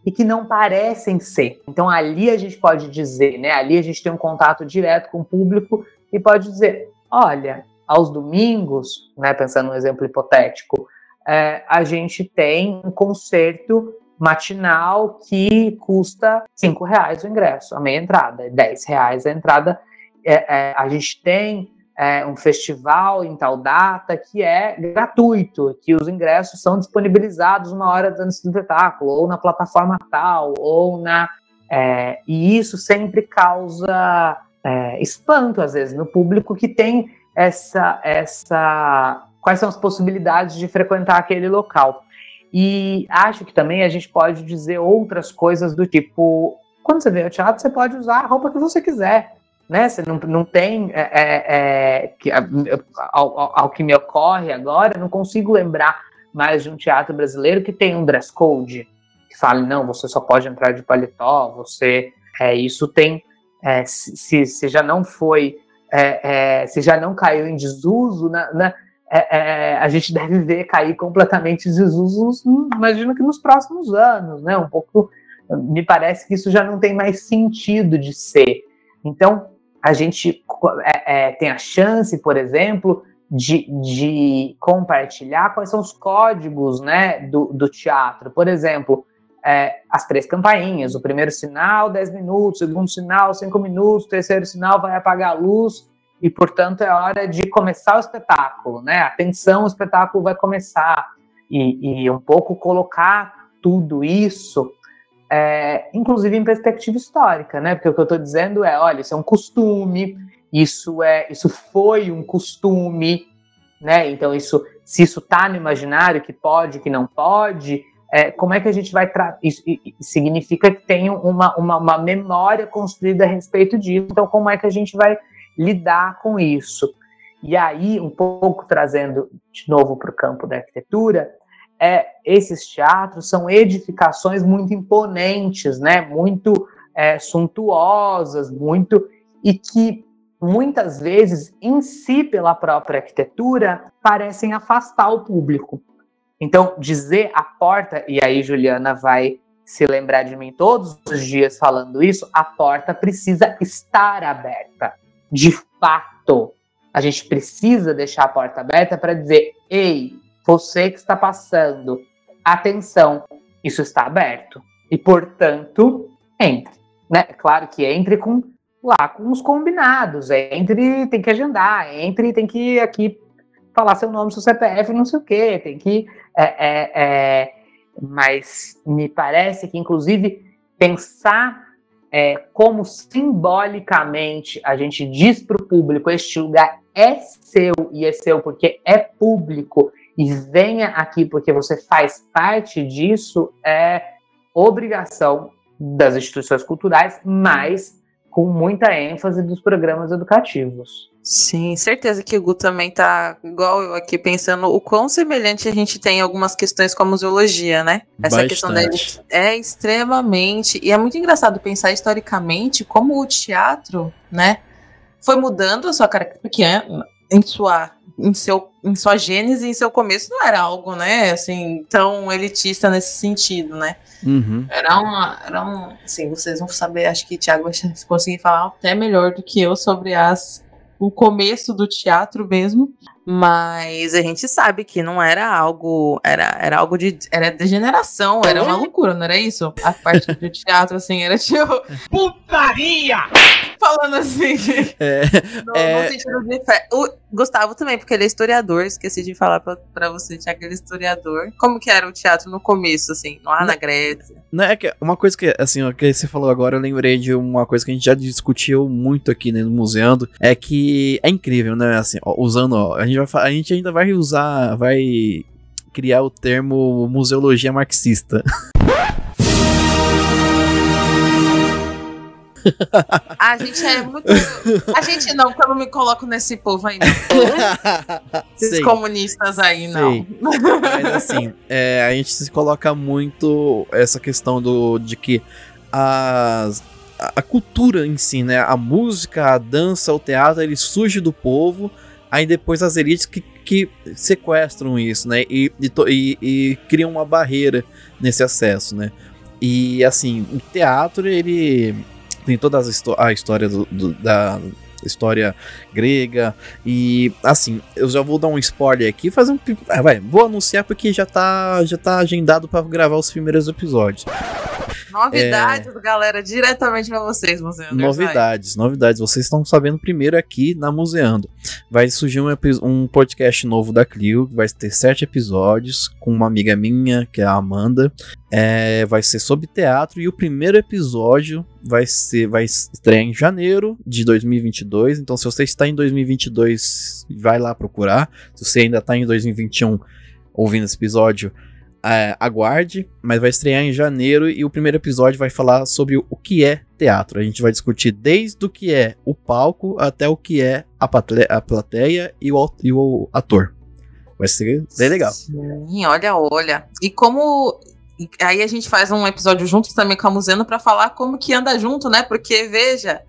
e que não parecem ser. Então ali a gente pode dizer, né? Ali a gente tem um contato direto com o público e pode dizer, olha, aos domingos, né? Pensando num exemplo hipotético, é, a gente tem um concerto matinal que custa cinco reais o ingresso, a meia entrada, dez reais a entrada é, é, a gente tem é, um festival em tal data que é gratuito, que os ingressos são disponibilizados uma hora antes do espetáculo, ou na plataforma tal, ou na. É, e isso sempre causa é, espanto, às vezes, no público que tem essa, essa. Quais são as possibilidades de frequentar aquele local? E acho que também a gente pode dizer outras coisas do tipo: quando você vem ao teatro, você pode usar a roupa que você quiser né? Você não, não tem, é, é, que, ao, ao, ao, que me ocorre agora, não consigo lembrar mais de um teatro brasileiro que tem um dress code, que fale, não, você só pode entrar de paletó, você, é, isso tem, é, se, se já não foi, é, se já não caiu em desuso, na, na a gente deve ver cair completamente em desuso, imagino que nos próximos anos, né? Um pouco, me parece que isso já não tem mais sentido de ser. Então, a gente é, é, tem a chance, por exemplo, de, de, compartilhar quais são os códigos né, do, do teatro. Por exemplo, é, as três campainhas: o primeiro sinal, 10 minutos, o segundo sinal, 5 minutos, o terceiro sinal vai apagar a luz. e, portanto, é hora de começar o espetáculo, né? Atenção, o espetáculo vai começar. E, e um pouco colocar tudo isso, é, inclusive em perspectiva histórica, né? Porque o que eu estou dizendo é, olha, isso é um costume, isso é, isso foi um costume, né? Então isso, se isso está no imaginário, que pode, que não pode, é, como é que a gente vai tratar? Isso significa que tem uma, uma, uma, memória construída a respeito disso. Então, como é que a gente vai lidar com isso? E aí, um pouco trazendo de novo para o campo da arquitetura, é, esses teatros são edificações muito imponentes, né? Muito é, suntuosas, muito e que muitas vezes, em si, pela própria arquitetura, parecem afastar o público. Então, dizer a porta, e aí Juliana vai se lembrar de mim todos os dias falando isso, a porta precisa estar aberta. De fato, a gente precisa deixar a porta aberta para dizer: ei, você que está passando, atenção, isso está aberto. E, portanto, entre. Né? É claro que entre com lá com os combinados, entre tem que agendar, entre tem que aqui falar seu nome, seu CPF, não sei o quê, tem que. É, é, é, mas me parece que, inclusive, pensar é, como simbolicamente a gente diz para o público: este lugar é seu e é seu porque é público e venha aqui porque você faz parte disso, é obrigação das instituições culturais, mas com muita ênfase dos programas educativos. Sim, certeza que o Gu também tá igual eu aqui pensando o quão semelhante a gente tem em algumas questões com a museologia, né? Essa Bastante. questão dele é extremamente. E é muito engraçado pensar historicamente como o teatro, né, foi mudando a sua característica, porque é, em sua em, seu, em sua gênese, em seu começo, não era algo, né, assim, tão elitista nesse sentido, né? Uhum. Era uma, era um, assim, vocês vão saber, acho que o Thiago vai (laughs) conseguir falar até melhor do que eu sobre as o começo do teatro mesmo, mas a gente sabe que não era algo, era, era algo de, era degeneração, era uma loucura, não era isso? A parte do teatro, assim, era tipo... (laughs) Putaria! Falando assim, É, no, É. no sentido de fé. O Gustavo também, porque ele é historiador, esqueci de falar pra, pra você, Thiago, ele é historiador. Como que era o teatro no começo, assim, lá na Grécia? Não, é que uma coisa que, assim, ó, que você falou agora, eu lembrei de uma coisa que a gente já discutiu muito aqui né, no Museando, é que é incrível, né, assim, ó, usando, ó, a gente, vai, a gente ainda vai usar, vai criar o termo museologia marxista. (laughs) A gente é muito. A gente não, porque eu não me coloco nesse povo não. (laughs) Esses comunistas aí, não. Sei. Mas assim, é, a gente se coloca muito essa questão do, de que as, a, a cultura em si, né? A música, a dança, o teatro, ele surge do povo, aí depois as elites que, que sequestram isso, né? E, e, e- e criam uma barreira nesse acesso, né? E assim, o teatro, ele tem toda a história do- do- da história grega e assim, eu já vou dar um spoiler aqui, fazer um vai, vou anunciar porque já tá já tá agendado para gravar os primeiros episódios. Novidades, galera, diretamente pra vocês, você Novidades, novidades. Vocês estão sabendo primeiro aqui na Museando. Vai surgir um, um podcast novo da Clio, que vai ter sete episódios, com uma amiga minha, que é a Amanda. É, vai ser sobre teatro e o primeiro episódio vai ser vai estrear em janeiro de 2022. Então, se você está em 2022, vai lá procurar. Se você ainda está em 2021 ouvindo esse episódio, é, aguarde, mas vai estrear em janeiro e o primeiro episódio vai falar sobre o, que é teatro. A gente vai discutir desde o que é o palco até o que é a, patre- a plateia e o, e o ator. Vai ser bem legal. Sim, olha, olha. E como. Aí a gente faz um episódio juntos também com a Museno pra falar como que anda junto, né? Porque, veja,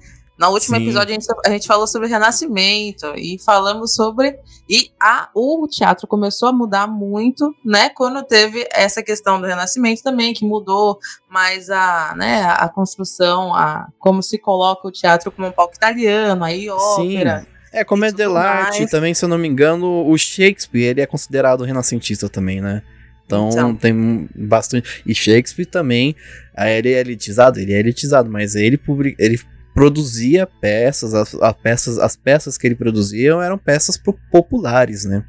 no último Sim. episódio a gente, a gente falou sobre o Renascimento e falamos sobre. E a, o teatro começou a mudar muito, né? Quando teve essa questão do Renascimento também, que mudou mais a, né, a construção, a, como se coloca o teatro como um palco italiano, aí ópera. É, como é dell'arte, mais. também, se eu não me engano, o Shakespeare, ele é considerado renascentista também, né? Então, Então. tem bastante. E Shakespeare também, ah, ele é elitizado, ele é elitizado, mas ele, publi... ele produzia peças, as, as peças, as peças que ele produzia eram peças pro- populares, né?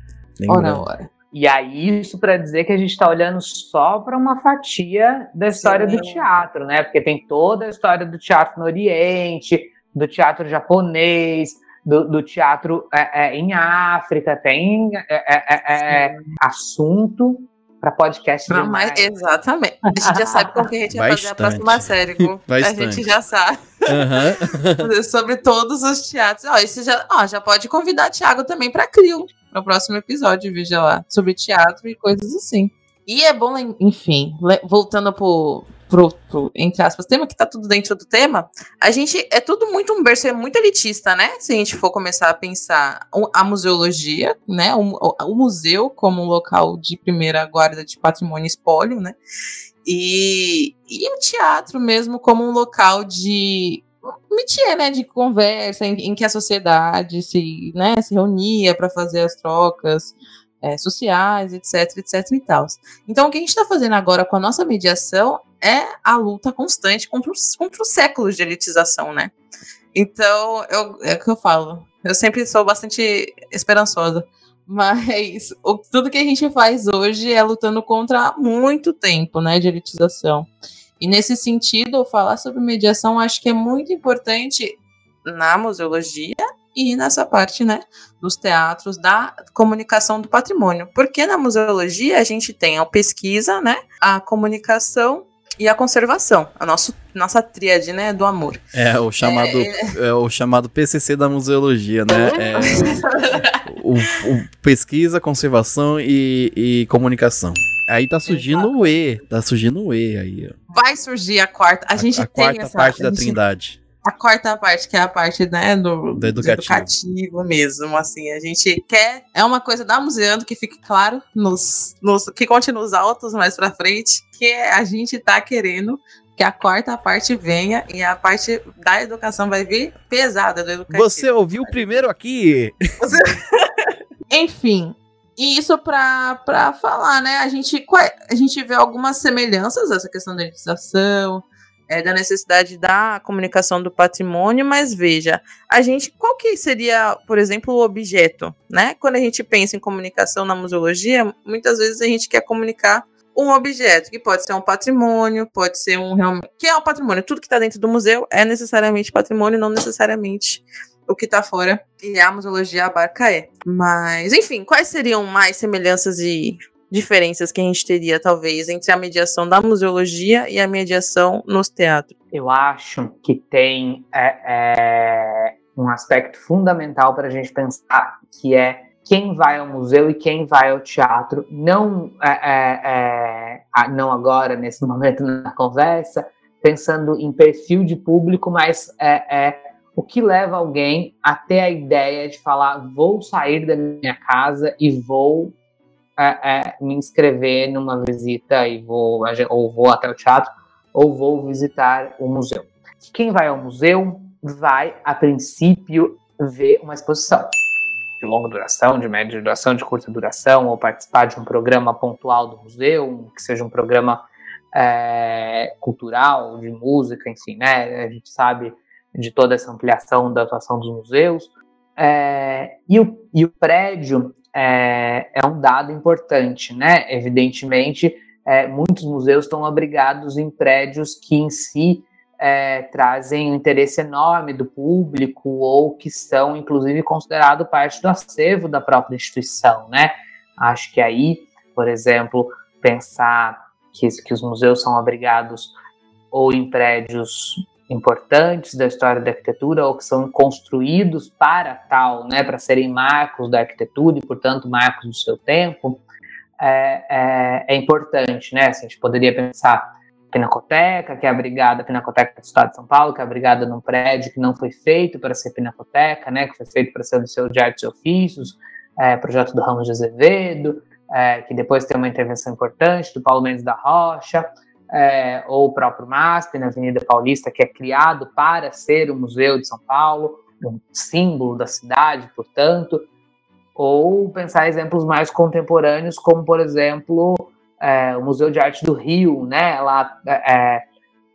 Ora, ora. E aí, isso para dizer que a gente está olhando só para uma fatia da história do Sim. teatro, né? Porque tem toda a história do teatro no Oriente, do teatro japonês, do, do teatro é, é, em África, tem é, é, é, é, assunto para podcast Pra mais, exatamente. A gente já sabe com quem a gente vai fazer a próxima série. (laughs) A gente já sabe Aham. (laughs) sobre todos os teatros. Ó, isso já, ó, já pode convidar Thiago também para Crio, no próximo episódio, veja lá, sobre teatro e coisas assim. E é bom, enfim, voltando pro, pro, pro, entre aspas, tema que tá tudo dentro do tema, a gente, é tudo muito um berço, é muito elitista, né? Se a gente for começar a pensar a museologia, né? O, o- museu como um local de primeira guarda de patrimônio espólio, né? E, e o teatro mesmo como um local de métier, né, de conversa, em, em que a sociedade se, né, se reunia para fazer as trocas é, sociais, etc, etc e tal. Então, o que a gente está fazendo agora com a nossa mediação é a luta constante contra os, contra os séculos de elitização, né? Então, eu, é o que eu falo. Eu sempre sou bastante esperançosa. Mas o, tudo que a gente faz hoje é lutando contra muito tempo, né, de elitização. E nesse sentido, falar sobre mediação acho que é muito importante na museologia e nessa parte, né, dos teatros, da comunicação do patrimônio. Porque na museologia a gente tem a pesquisa, né, a comunicação e a conservação, a nosso, nossa tríade, né, do amor. É o chamado, é o chamado PCC da museologia, né? É, o, o pesquisa, conservação e, e comunicação. Aí tá surgindo o E, tá surgindo o E aí, ó. Vai surgir a quarta. A, gente a tem quarta essa, parte a da gente trindade. A quarta parte, que é a parte, né, do, Do educativo. educativo mesmo, assim, a gente quer, é uma coisa da Museando que fique claro, nos, nos, que conte nos altos mais pra frente, que a gente tá querendo que a quarta parte venha e a parte da educação vai vir pesada do educativo. Você ouviu primeiro aqui? (laughs) Enfim, e isso pra, pra falar, né? A gente, qua- a gente vê algumas semelhanças essa questão da legislação, é, da necessidade da comunicação do patrimônio, mas veja, a gente, qual que seria, por exemplo, o objeto, né? Quando a gente pensa em comunicação na museologia, muitas vezes a gente quer comunicar um objeto, que pode ser um patrimônio, pode ser um. Que é o patrimônio? Tudo que está dentro do museu é necessariamente patrimônio, não necessariamente o que está fora. E a museologia abarca é. Mas, enfim, quais seriam mais semelhanças e diferenças que a gente teria, talvez, entre a mediação da museologia e a mediação nos teatros? Eu acho que tem é, é, um aspecto fundamental para a gente pensar, que é quem vai ao museu e quem vai ao teatro, não, é, é, é, não agora, nesse momento (laughs) na conversa, pensando em perfil de público, mas é, é, o que leva alguém a ter a ideia de falar: vou sair da minha casa e vou é, é, me inscrever numa visita e vou, ou vou até o teatro, ou vou visitar o museu. Quem vai ao museu vai, a princípio, ver uma exposição de longa duração, de média duração, de curta duração, ou participar de um programa pontual do museu, que seja um programa é, cultural, de música, enfim, né? A gente sabe de toda essa ampliação da atuação dos museus. É, e, o, e o prédio é, é, um dado importante, né? Evidentemente, é, muitos museus estão abrigados em prédios que em si é, trazem um interesse enorme do público ou que são, inclusive, considerados parte do acervo da própria instituição, né? Acho que aí, por exemplo, pensar que, que os museus são abrigados ou em prédios importantes da história da arquitetura ou que são construídos para tal, né, para serem marcos da arquitetura e, portanto, marcos do seu tempo, é, é, é importante, né? Assim, a gente poderia pensar Pinacoteca, que é abrigada, a Pinacoteca do Estado de São Paulo, que é abrigada num prédio que não foi feito para ser Pinacoteca, né, que foi feito para ser o Liceu de Artes e Ofícios, é, projeto do Ramos de Azevedo, é, que depois tem uma intervenção importante do Paulo Mendes da Rocha, é, ou o próprio MASP, na Avenida Paulista, que é criado para ser o Museu de São Paulo, um símbolo da cidade, portanto, ou pensar exemplos mais contemporâneos, como, por exemplo, é, o Museu de Arte do Rio, né, lá é,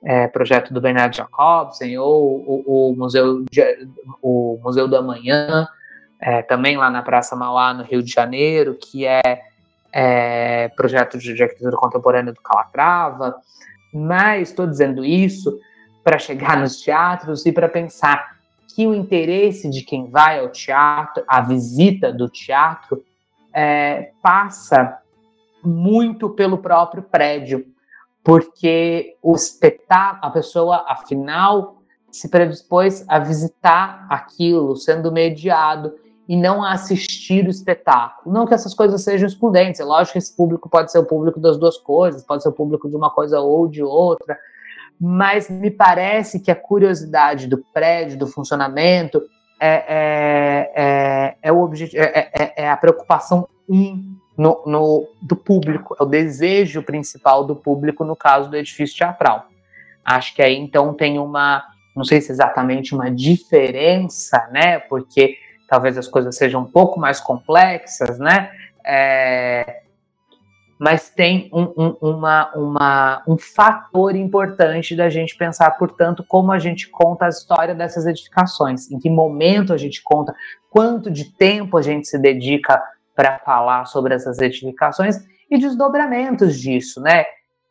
é, projeto do Bernardo Jacobsen, ou o, o Museu, de, o Museu do Amanhã, é, também lá na Praça Mauá, no Rio de Janeiro, que é, é de arquitetura contemporânea do Calatrava. Mas estou dizendo isso para chegar nos teatros e para pensar que o interesse de quem vai ao teatro, a visita do teatro, é, passa muito pelo próprio prédio, porque o espetáculo, a pessoa, afinal, se predispôs a visitar aquilo, sendo mediado, e não assistir o espetáculo. Não que essas coisas sejam excludentes, é lógico que esse público pode ser o público das duas coisas, pode ser o público de uma coisa ou de outra, mas me parece que a curiosidade do prédio, do funcionamento, é, é, é, é o objetivo, é, é, é, a preocupação um no, no, do público, é o desejo principal do público no caso do edifício teatral. Acho que aí então tem uma, não sei se exatamente uma diferença, né? Porque talvez as coisas sejam um pouco mais complexas, né? É, mas tem um, um, uma, uma, um fator importante da gente pensar, portanto, como a gente conta a história dessas edificações, em que momento a gente conta, quanto de tempo a gente se dedica para falar sobre essas edificações e desdobramentos disso, né?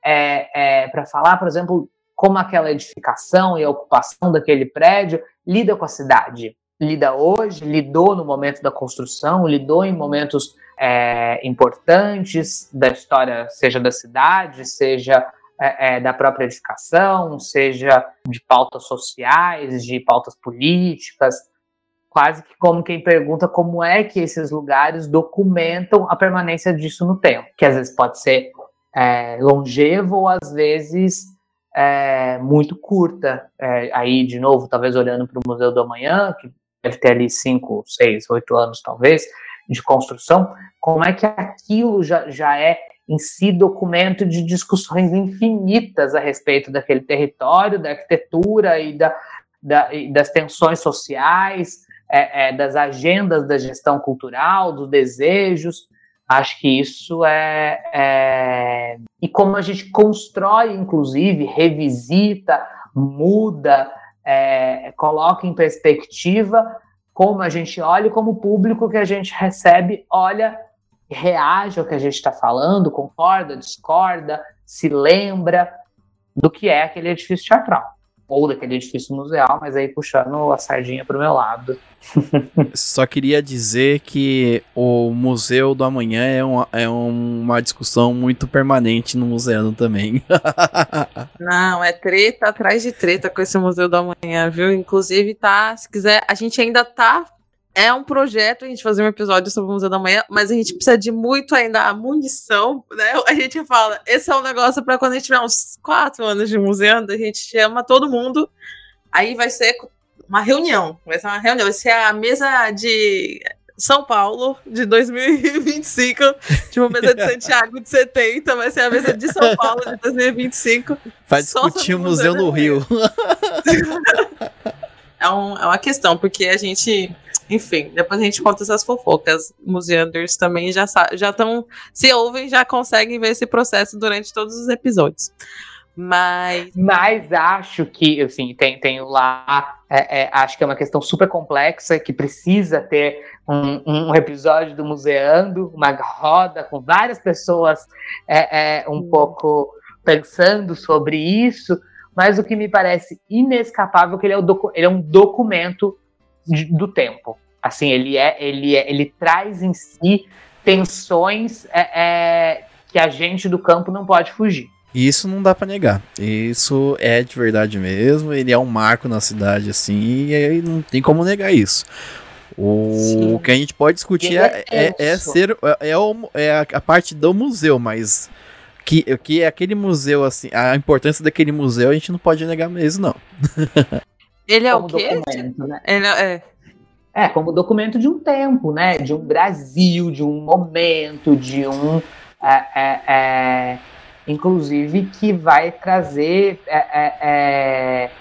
É, é, para falar, por exemplo, como aquela edificação e a ocupação daquele prédio lida com a cidade. Lida hoje, lidou no momento da construção, lidou em momentos é, importantes da história, seja da cidade, seja é, é, da própria edificação, seja de pautas sociais, de pautas políticas, quase que como quem pergunta como é que esses lugares documentam a permanência disso no tempo, que às vezes pode ser é, longevo ou às vezes é, muito curta. É, aí, de novo, talvez olhando para o Museu do Amanhã, que deve ter ali cinco, seis, oito anos talvez, de construção, como é que aquilo já, já é em si documento de discussões infinitas a respeito daquele território, da arquitetura e, da, da e das tensões sociais, é, é, das agendas da gestão cultural, dos desejos. Acho que isso é, é, E como a gente constrói, inclusive, revisita, muda, é, coloca em perspectiva como a gente olha e como o público que a gente recebe olha, reage ao que a gente está falando, concorda, discorda, se lembra do que é aquele edifício teatral ou daquele edifício museal, mas aí puxando a sardinha para o meu lado. (laughs) Só queria dizer que o Museu do Amanhã é uma, é uma discussão muito permanente no museu também. (laughs) Não, é treta atrás de treta com esse Museu do Amanhã, viu? Inclusive, tá, se quiser, a gente ainda tá é um projeto a gente fazer um episódio sobre o Museu da Manhã, mas a gente precisa de muito ainda munição, né? A gente fala, esse é um negócio para quando a gente tiver uns quatro anos de museu, a gente chama todo mundo, aí vai ser uma reunião, vai ser uma reunião, vai ser a mesa de São Paulo de 2025, (laughs) tipo mesa de Santiago de 70, vai ser a mesa de São Paulo de 2025. Vai discutir o museu no Rio. (laughs) É, um, é uma questão, porque a gente enfim, depois a gente conta essas fofocas. Museanders também já já estão. Se ouvem, já conseguem ver esse processo durante todos os episódios. Mas. Mas acho que, assim, tem, tem lá. É, é, acho que é uma questão super complexa que precisa ter um, um episódio do Museando, uma roda com várias pessoas é, é um hum. pouco pensando sobre isso. Mas o que me parece inescapável é que ele é, o ele é um documento de, do tempo. Assim, ele é, ele é, ele traz em si tensões é, é, que a gente do campo não pode fugir. Isso não dá para negar. Isso é de verdade mesmo. Ele é um marco na cidade, assim, e aí não tem como negar isso. O Sim. que a gente pode discutir é, é, é, ser é, é, o, é a, a, parte do museu, mas que, que é aquele museu assim, a importância daquele museu a gente não pode negar mesmo não. (laughs) Ele é o quê? Né? Ele é, é, como documento de um tempo, né? De um Brasil, de um momento, de um. É, é, é inclusive, que vai trazer é, é,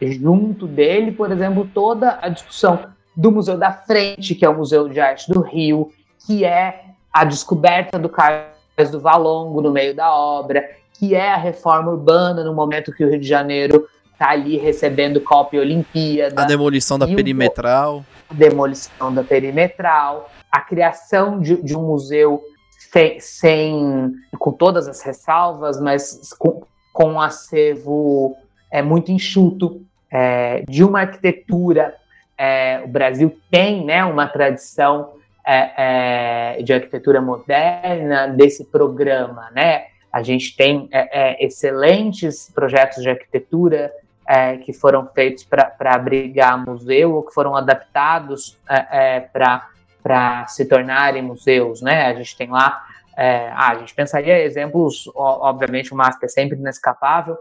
junto dele, por exemplo, toda a discussão do Museu da Frente, que é o Museu de Arte do Rio, que é a descoberta do Caio do Valongo no meio da obra, que é a reforma urbana no momento que o Rio de Janeiro está ali recebendo Copa e Olimpíada. A demolição da perimetral. demolição da perimetral, a criação de, de um museu sem, sem- com todas as ressalvas, mas com, com um acervo é, muito enxuto, é, de uma arquitetura. é, o Brasil tem né, uma tradição é, é, de arquitetura moderna desse programa, né? A gente tem é, é, excelentes projetos de arquitetura é, que foram feitos para abrigar museu ou que foram adaptados é, para se tornarem museus, né? A gente tem lá, é, ah, a gente pensaria exemplos, obviamente o MASP é sempre inescapável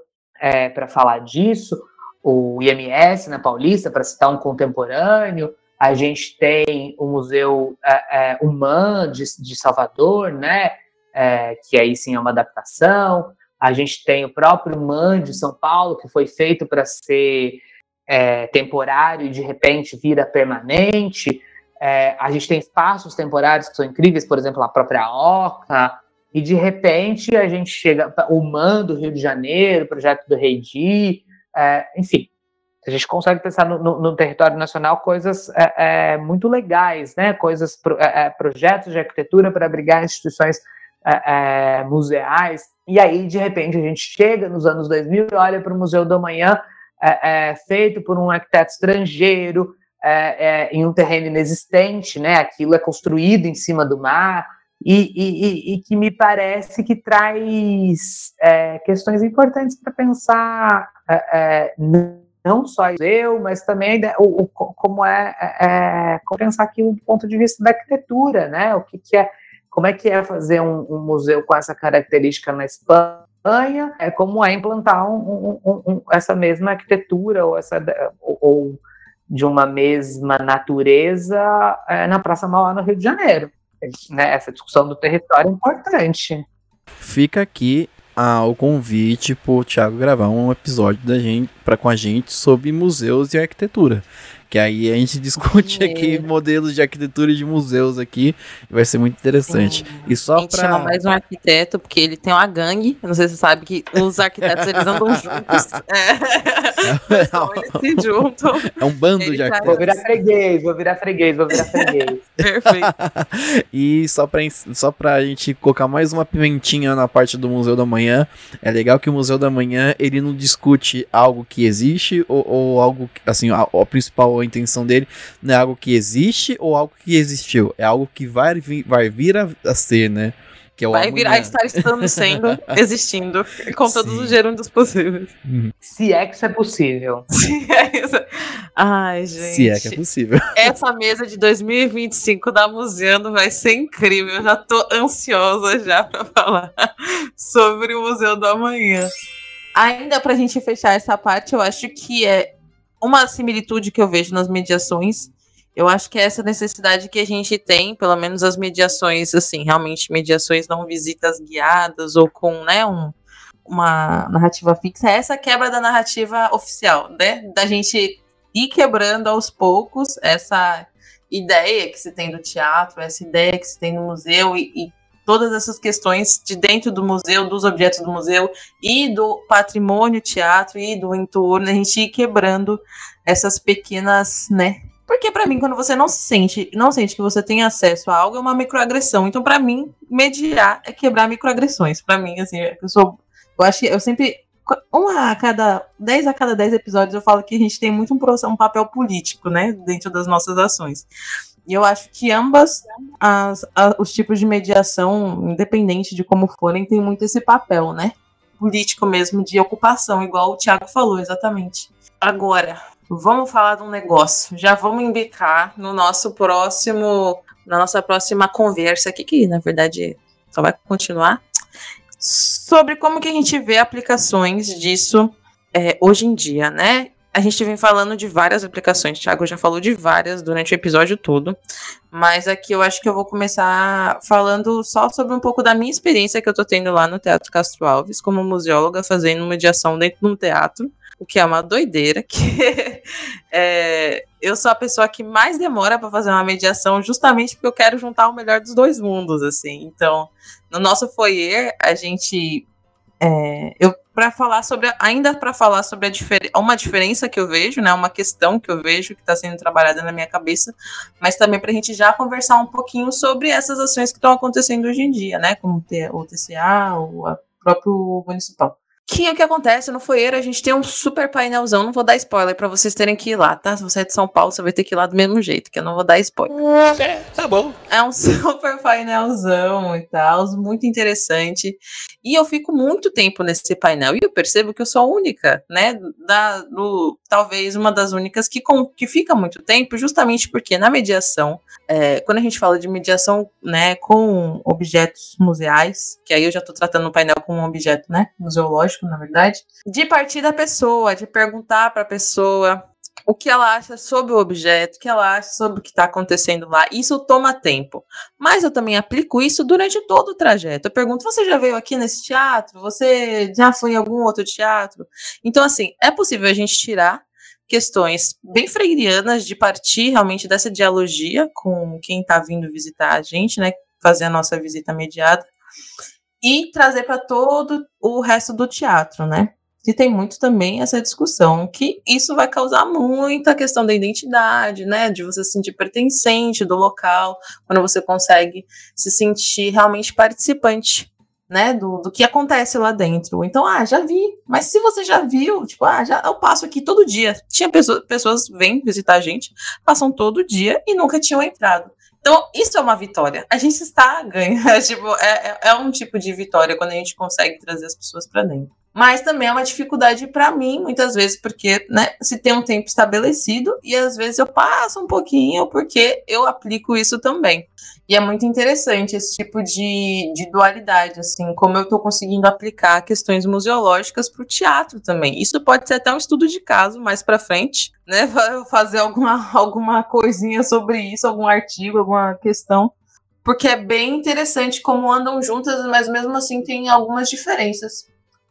para falar disso, o IMS na Paulista, para citar um contemporâneo, a gente tem o Museu é, é, de, de Salvador, né? É, que aí sim é uma adaptação. A gente tem o próprio MAN de São Paulo, que foi feito para ser é, temporário e de repente vira permanente. É, a gente tem espaços temporários que são incríveis, por exemplo, a própria Oca. E de repente a gente chega. O MAN do Rio de Janeiro, o projeto do Reidi, é, enfim. A gente consegue pensar no, no, no território nacional coisas é, muito legais, né? Coisas, pro, é, projetos de arquitetura para abrigar instituições é, museais. E aí, de repente, a gente chega nos anos 2000 e olha para o Museu do Amanhã, é, feito por um arquiteto estrangeiro, é, em um terreno inexistente, né? Aquilo é construído em cima do mar. E, e, e que me parece que traz questões importantes para pensar não só eu, mas também o, o como é, é, como pensar aqui do ponto de vista da arquitetura, né? O que, que é como é que é fazer um, um, museu com essa característica na Espanha, é como é implantar um, um, essa mesma arquitetura ou, essa, ou, ou de uma mesma natureza é, na Praça Mauá, no Rio de Janeiro. Né? Essa discussão do território é importante. Fica aqui ah, o convite pro Thiago gravar um episódio da gente, pra, com a gente sobre museus e arquitetura. Que aí a gente (laughs) discute aqui modelos de arquitetura e de museus aqui. Vai ser muito interessante. Sim. E só a gente pra. chama mais um arquiteto, porque ele tem uma gangue. Não sei se você sabe que os arquitetos eles andam (laughs) juntos. É. então, eles se juntam. É um bando Ele de traz- arquitetos. Vou virar freguês, vou virar freguês, vou virar freguês. (laughs) Perfeito. e só pra, ens- só pra gente colocar mais uma pimentinha na parte do Museu da Manhã, é legal que o Museu da Manhã ele não discute algo que existe ou, ou algo, que- assim, a, a principal intenção dele não é algo que existe ou algo que existiu, é algo que vai, vir- vai vir a, a ser, né? Que é o Vai virar amanhã. estar estando sendo, (laughs) existindo, com todos Sim. os gerúndios possíveis. Se é que isso é possível. (laughs) É isso. Ai, gente. Se é que é possível. (laughs) Essa mesa de 2025 da Museando vai ser incrível. Eu já tô ansiosa já para falar sobre o Museu do Amanhã. Ainda pra gente fechar essa parte, eu acho que é uma similitude que eu vejo nas mediações. Eu acho que é essa necessidade que a gente tem, pelo menos as mediações, assim, realmente mediações não visitas guiadas ou com, né, um, uma narrativa fixa, é essa quebra da narrativa oficial, né? Da gente ir quebrando aos poucos essa ideia que se tem do teatro, essa ideia que se tem no museu e, e todas essas questões de dentro do museu, dos objetos do museu e do patrimônio teatro e do entorno, a gente ir quebrando essas pequenas, né? Porque pra mim, quando você não se sente, não sente que você tem acesso a algo, é uma microagressão. Então, pra mim, mediar é quebrar microagressões. Pra mim, assim, eu sou, eu acho que eu sempre uma a cada 10 a cada 10 episódios eu falo que a gente tem muito um, um papel político, né, dentro das nossas ações. E eu acho que ambas as, os tipos de mediação, independente de como forem, tem muito esse papel, né? Político mesmo, de ocupação, igual o Thiago falou, exatamente. Agora, vamos falar de um negócio. Já vamos embicar no nosso próximo, na nossa próxima conversa aqui, que na verdade só vai continuar, sobre como que a gente vê aplicações disso é, hoje em dia, né? A gente vem falando de várias aplicações, o Thiago já falou de várias durante o episódio todo, mas aqui eu acho que eu vou começar falando só sobre um pouco da minha experiência que eu tô tendo lá no Teatro Castro Alves, como museóloga, fazendo mediação dentro de um teatro. o que é uma doideira, que (laughs) é, eu sou a pessoa que mais demora para fazer uma mediação, justamente porque eu quero juntar o melhor dos dois mundos, assim. Então, no nosso foyer, a gente é, eu para falar sobre ainda para falar sobre a uma diferença que eu vejo, né, uma questão que eu vejo que está sendo trabalhada na minha cabeça, mas também para a gente já conversar um pouquinho sobre essas ações que estão acontecendo hoje em dia, né, como o TCA, o próprio municipal que é o que acontece no foeiro, a gente tem um super painelzão, não vou dar spoiler para vocês terem que ir lá, tá? Se você é de São Paulo, você vai ter que ir lá do mesmo jeito, que eu não vou dar spoiler. É, tá bom. É um (laughs) super painelzão e tal, muito interessante. E eu fico muito tempo nesse painel e eu percebo que eu sou a única, né? Da, do, talvez uma das únicas que, com, que fica muito tempo, justamente porque na mediação, é, quando a gente fala de mediação, né, com objetos museais, que aí eu já tô tratando o painel como um objeto, né, museológico, na verdade, de partir da pessoa, de perguntar para a pessoa o que ela acha sobre o objeto, o que ela acha sobre o que está acontecendo lá. Isso toma tempo. Mas eu também aplico isso durante todo o trajeto. Eu pergunto: você já veio aqui nesse teatro? Você já foi em algum outro teatro? Então, assim, é possível a gente tirar questões bem freirianas de partir realmente dessa dialogia com quem está vindo visitar a gente, né? Fazer a nossa visita mediada e trazer para todo o resto do teatro, né? E tem muito também essa discussão que isso vai causar muita questão da identidade, né? De você se sentir pertencente do local, quando você consegue se sentir realmente participante, né? Do, do que acontece lá dentro. Então, ah, já vi. Mas se você já viu, tipo, ah, já, eu passo aqui todo dia. Tinha pessoas, pessoas vêm visitar a gente, passam todo dia e nunca tinham entrado. Então, isso é uma vitória. A gente está ganhando. (laughs) Tipo, é, é, é um tipo de vitória quando a gente consegue trazer as pessoas para dentro. Mas também é uma dificuldade para mim, muitas vezes, porque né, se tem um tempo estabelecido e às vezes eu passo um pouquinho porque eu aplico isso também. E é muito interessante esse tipo de, de dualidade, assim, como eu estou conseguindo aplicar questões museológicas para o teatro também. Isso pode ser até um estudo de caso mais para frente, né? (laughs) Fazer alguma, alguma coisinha sobre isso, algum artigo, alguma questão porque é bem interessante como andam juntas, mas mesmo assim tem algumas diferenças.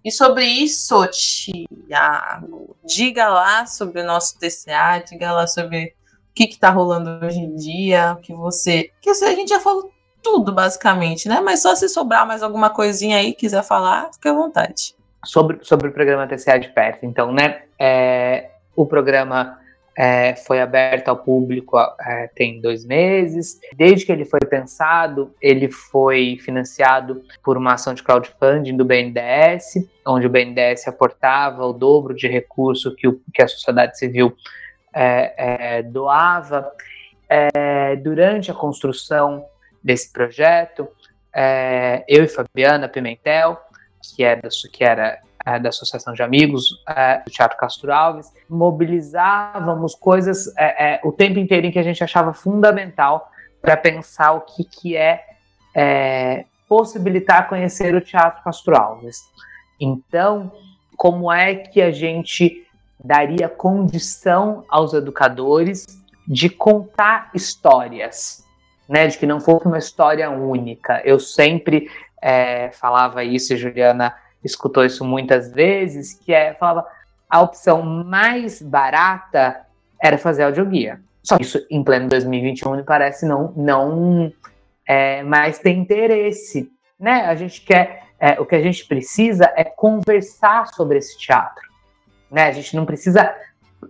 E sobre isso, Tiago, diga lá sobre o nosso TCA, diga lá sobre o que está rolando hoje em dia, o que você. Que a gente já falou tudo, basicamente, né? Mas só se sobrar mais alguma coisinha aí, quiser falar, fique à vontade. Sobre, sobre o programa TCA de perto, então, né? É, o programa é, foi aberto ao público é, tem dois meses. Desde que ele foi pensado, ele foi financiado por uma ação de crowdfunding do BNDES, onde o BNDES aportava o dobro de recurso que, o, que a sociedade civil é, é doava. É, durante a construção desse projeto, é, eu e Fabiana Pimentel, que, da, que era é, da Associação de Amigos é, do Teatro Castro Alves, mobilizávamos coisas é, é o tempo inteiro em que a gente achava fundamental para pensar o que, que é, é, possibilitar conhecer o Teatro Castro Alves. Então, como é que a gente daria condição aos educadores de contar histórias, né, de que não fosse uma história única. Eu sempre é, falava isso, Juliana escutou isso muitas vezes, que é, falava, a opção mais barata era fazer audioguia. Só que isso em pleno 2021 me parece não, não é, mais ter interesse, né? A gente quer, é, o que a gente precisa é conversar sobre esse teatro, né? A gente não precisa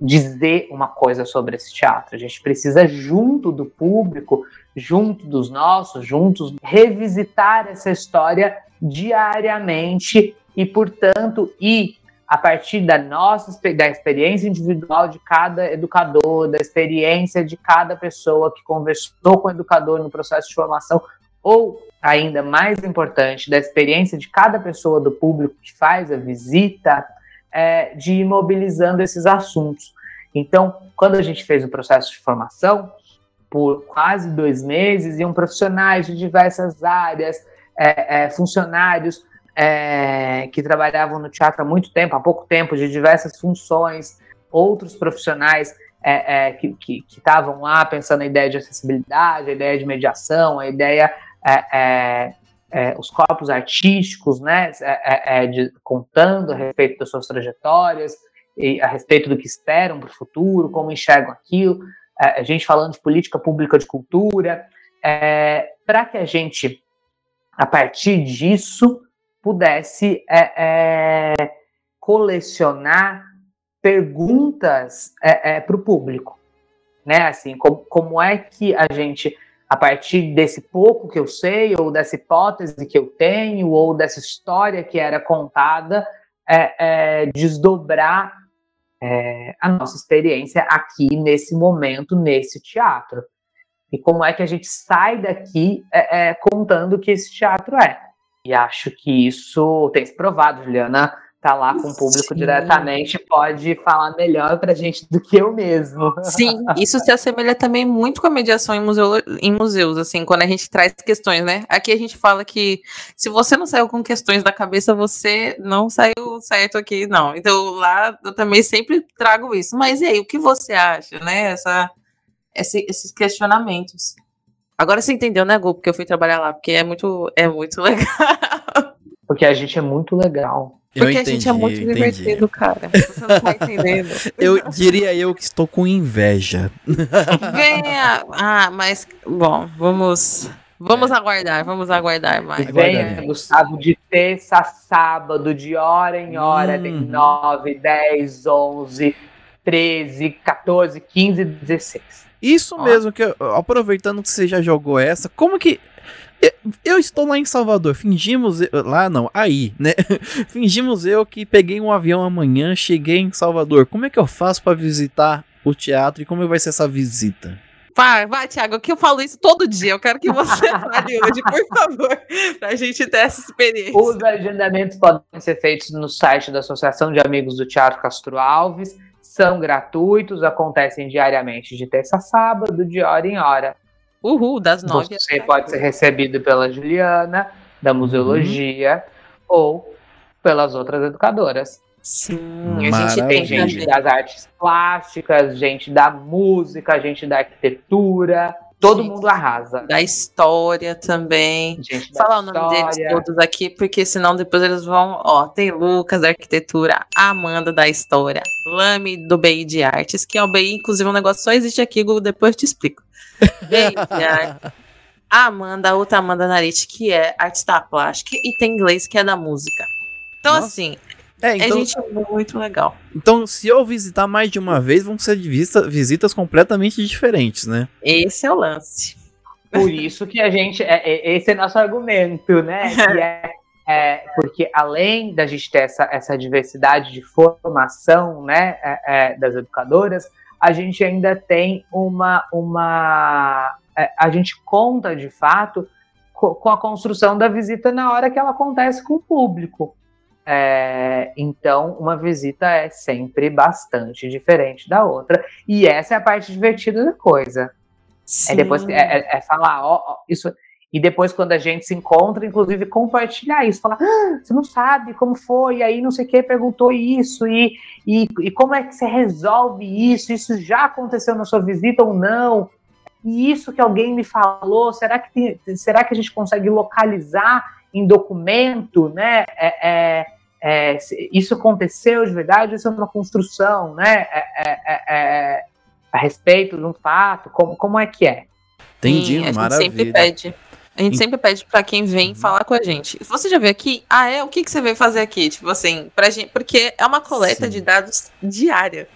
dizer uma coisa sobre esse teatro, a gente precisa junto do público, junto dos nossos, juntos revisitar essa história diariamente e, portanto, ir a partir da nossa da experiência individual de cada educador, da experiência de cada pessoa que conversou com o educador no processo de formação, ou ainda mais importante, da experiência de cada pessoa do público que faz a visita, é, de ir mobilizando esses assuntos. Então, quando a gente fez o processo de formação, por quase dois meses, iam profissionais de diversas áreas, é, é, funcionários é, que trabalhavam no teatro há muito tempo, há pouco tempo, de diversas funções, outros profissionais é, é, que estavam lá pensando na ideia de acessibilidade, a ideia de mediação, a ideia, é, é, é os corpos artísticos, né, de, contando a respeito das suas trajetórias, a respeito do que esperam para o futuro, como enxergam aquilo, a gente falando de política pública de cultura, para que a gente, a partir disso, pudesse é, é colecionar perguntas é, é, para o público, né? Assim, como, como é que a gente, a partir desse pouco que eu sei, ou dessa hipótese que eu tenho, ou dessa história que era contada, é, é desdobrar a nossa experiência aqui nesse momento, nesse teatro. E como é que a gente sai daqui contando o que esse teatro é. E acho que isso tem se provado, Juliana tá lá com o público Sim. diretamente pode falar melhor pra gente do que eu mesmo. Sim, isso se assemelha também muito com a mediação em, museu, em museus, assim, quando a gente traz questões, né? Aqui a gente fala que se você não saiu com questões da cabeça, você não saiu certo aqui, não. Então lá eu também sempre trago isso. Mas e aí, o que você acha, né? Essa, esse, esses questionamentos. Agora você entendeu, né, Gu? Porque eu fui trabalhar lá, porque é muito, é muito (laughs) legal. Porque a gente é muito legal. Porque entendi, a gente é muito divertido, cara. Você não tá entendendo. (laughs) eu diria eu que estou com inveja. Venha! Ah, mas, bom, vamos. Vamos é. aguardar, vamos aguardar mais. Venha, Gustavo, de terça a sábado, de hora em hora, hum. tem 9, 10, 11, 13, 14, 15, 16. Isso Ó. mesmo, que aproveitando que você já jogou essa, como que eu estou lá em Salvador, fingimos. Lá não, aí, né? (laughs) fingimos eu que peguei um avião amanhã, cheguei em Salvador. Como é que eu faço para visitar o teatro e como vai ser essa visita? Vai, vai, Thiago, que eu falo isso todo dia. Eu quero que você (laughs) fale hoje, por favor, pra gente ter essa experiência. Os agendamentos podem ser feitos no site da Associação de Amigos do Teatro Castro Alves. São gratuitos, acontecem diariamente de terça a sábado, de hora em hora. Uhul, das nove. Você pode ser recebido pela Juliana, da museologia, uhum. ou pelas outras educadoras. Sim, a gente tem gente das artes plásticas, gente da música, gente da arquitetura. Todo gente, mundo arrasa. Da história também. Gente Falar o nome deles todos aqui, porque senão depois eles vão. Ó, tem Lucas da arquitetura, Amanda da história, Lame do BI de artes, que é o BI, inclusive, um negócio só existe aqui, Google, depois eu te explico. a (laughs) Amanda, a outra Amanda Narite, que é artista plástica, e tem inglês, que é da música. Então, Nossa. assim, é, então, é gente muito legal. Então, se eu visitar mais de uma vez, vão ser vista, visitas completamente diferentes, né? Esse é o lance. Por isso que a gente. É, é, esse é nosso argumento, né? (laughs) Que é, é, porque além da gente ter essa, essa diversidade de formação né, é, é, das educadoras, a gente ainda tem uma. uma é, a gente conta de fato com a construção da visita na hora que ela acontece com o público. É, então, uma visita é sempre bastante diferente da outra. E essa é a parte divertida da coisa. Sim. É depois é, é, é falar, ó, ó, isso. E depois, quando a gente se encontra, inclusive compartilhar isso, falar, ah, você não sabe como foi, e aí não sei o que perguntou isso, e, e, e como é que você resolve isso? Isso já aconteceu na sua visita ou não? E isso que alguém me falou, será que, tem, será que a gente consegue localizar em documento, né? É, é, é, isso aconteceu de verdade, isso é uma construção, né? É, é, é, a respeito de um fato, como, como é que é? Entendi, Sim, a maravilha. gente sempre pede. A gente sempre pede para quem vem uhum. falar com a gente. Você já veio aqui? Ah, é? O que, que você veio fazer aqui? Tipo assim, pra gente. Porque é uma coleta Sim. de dados diária.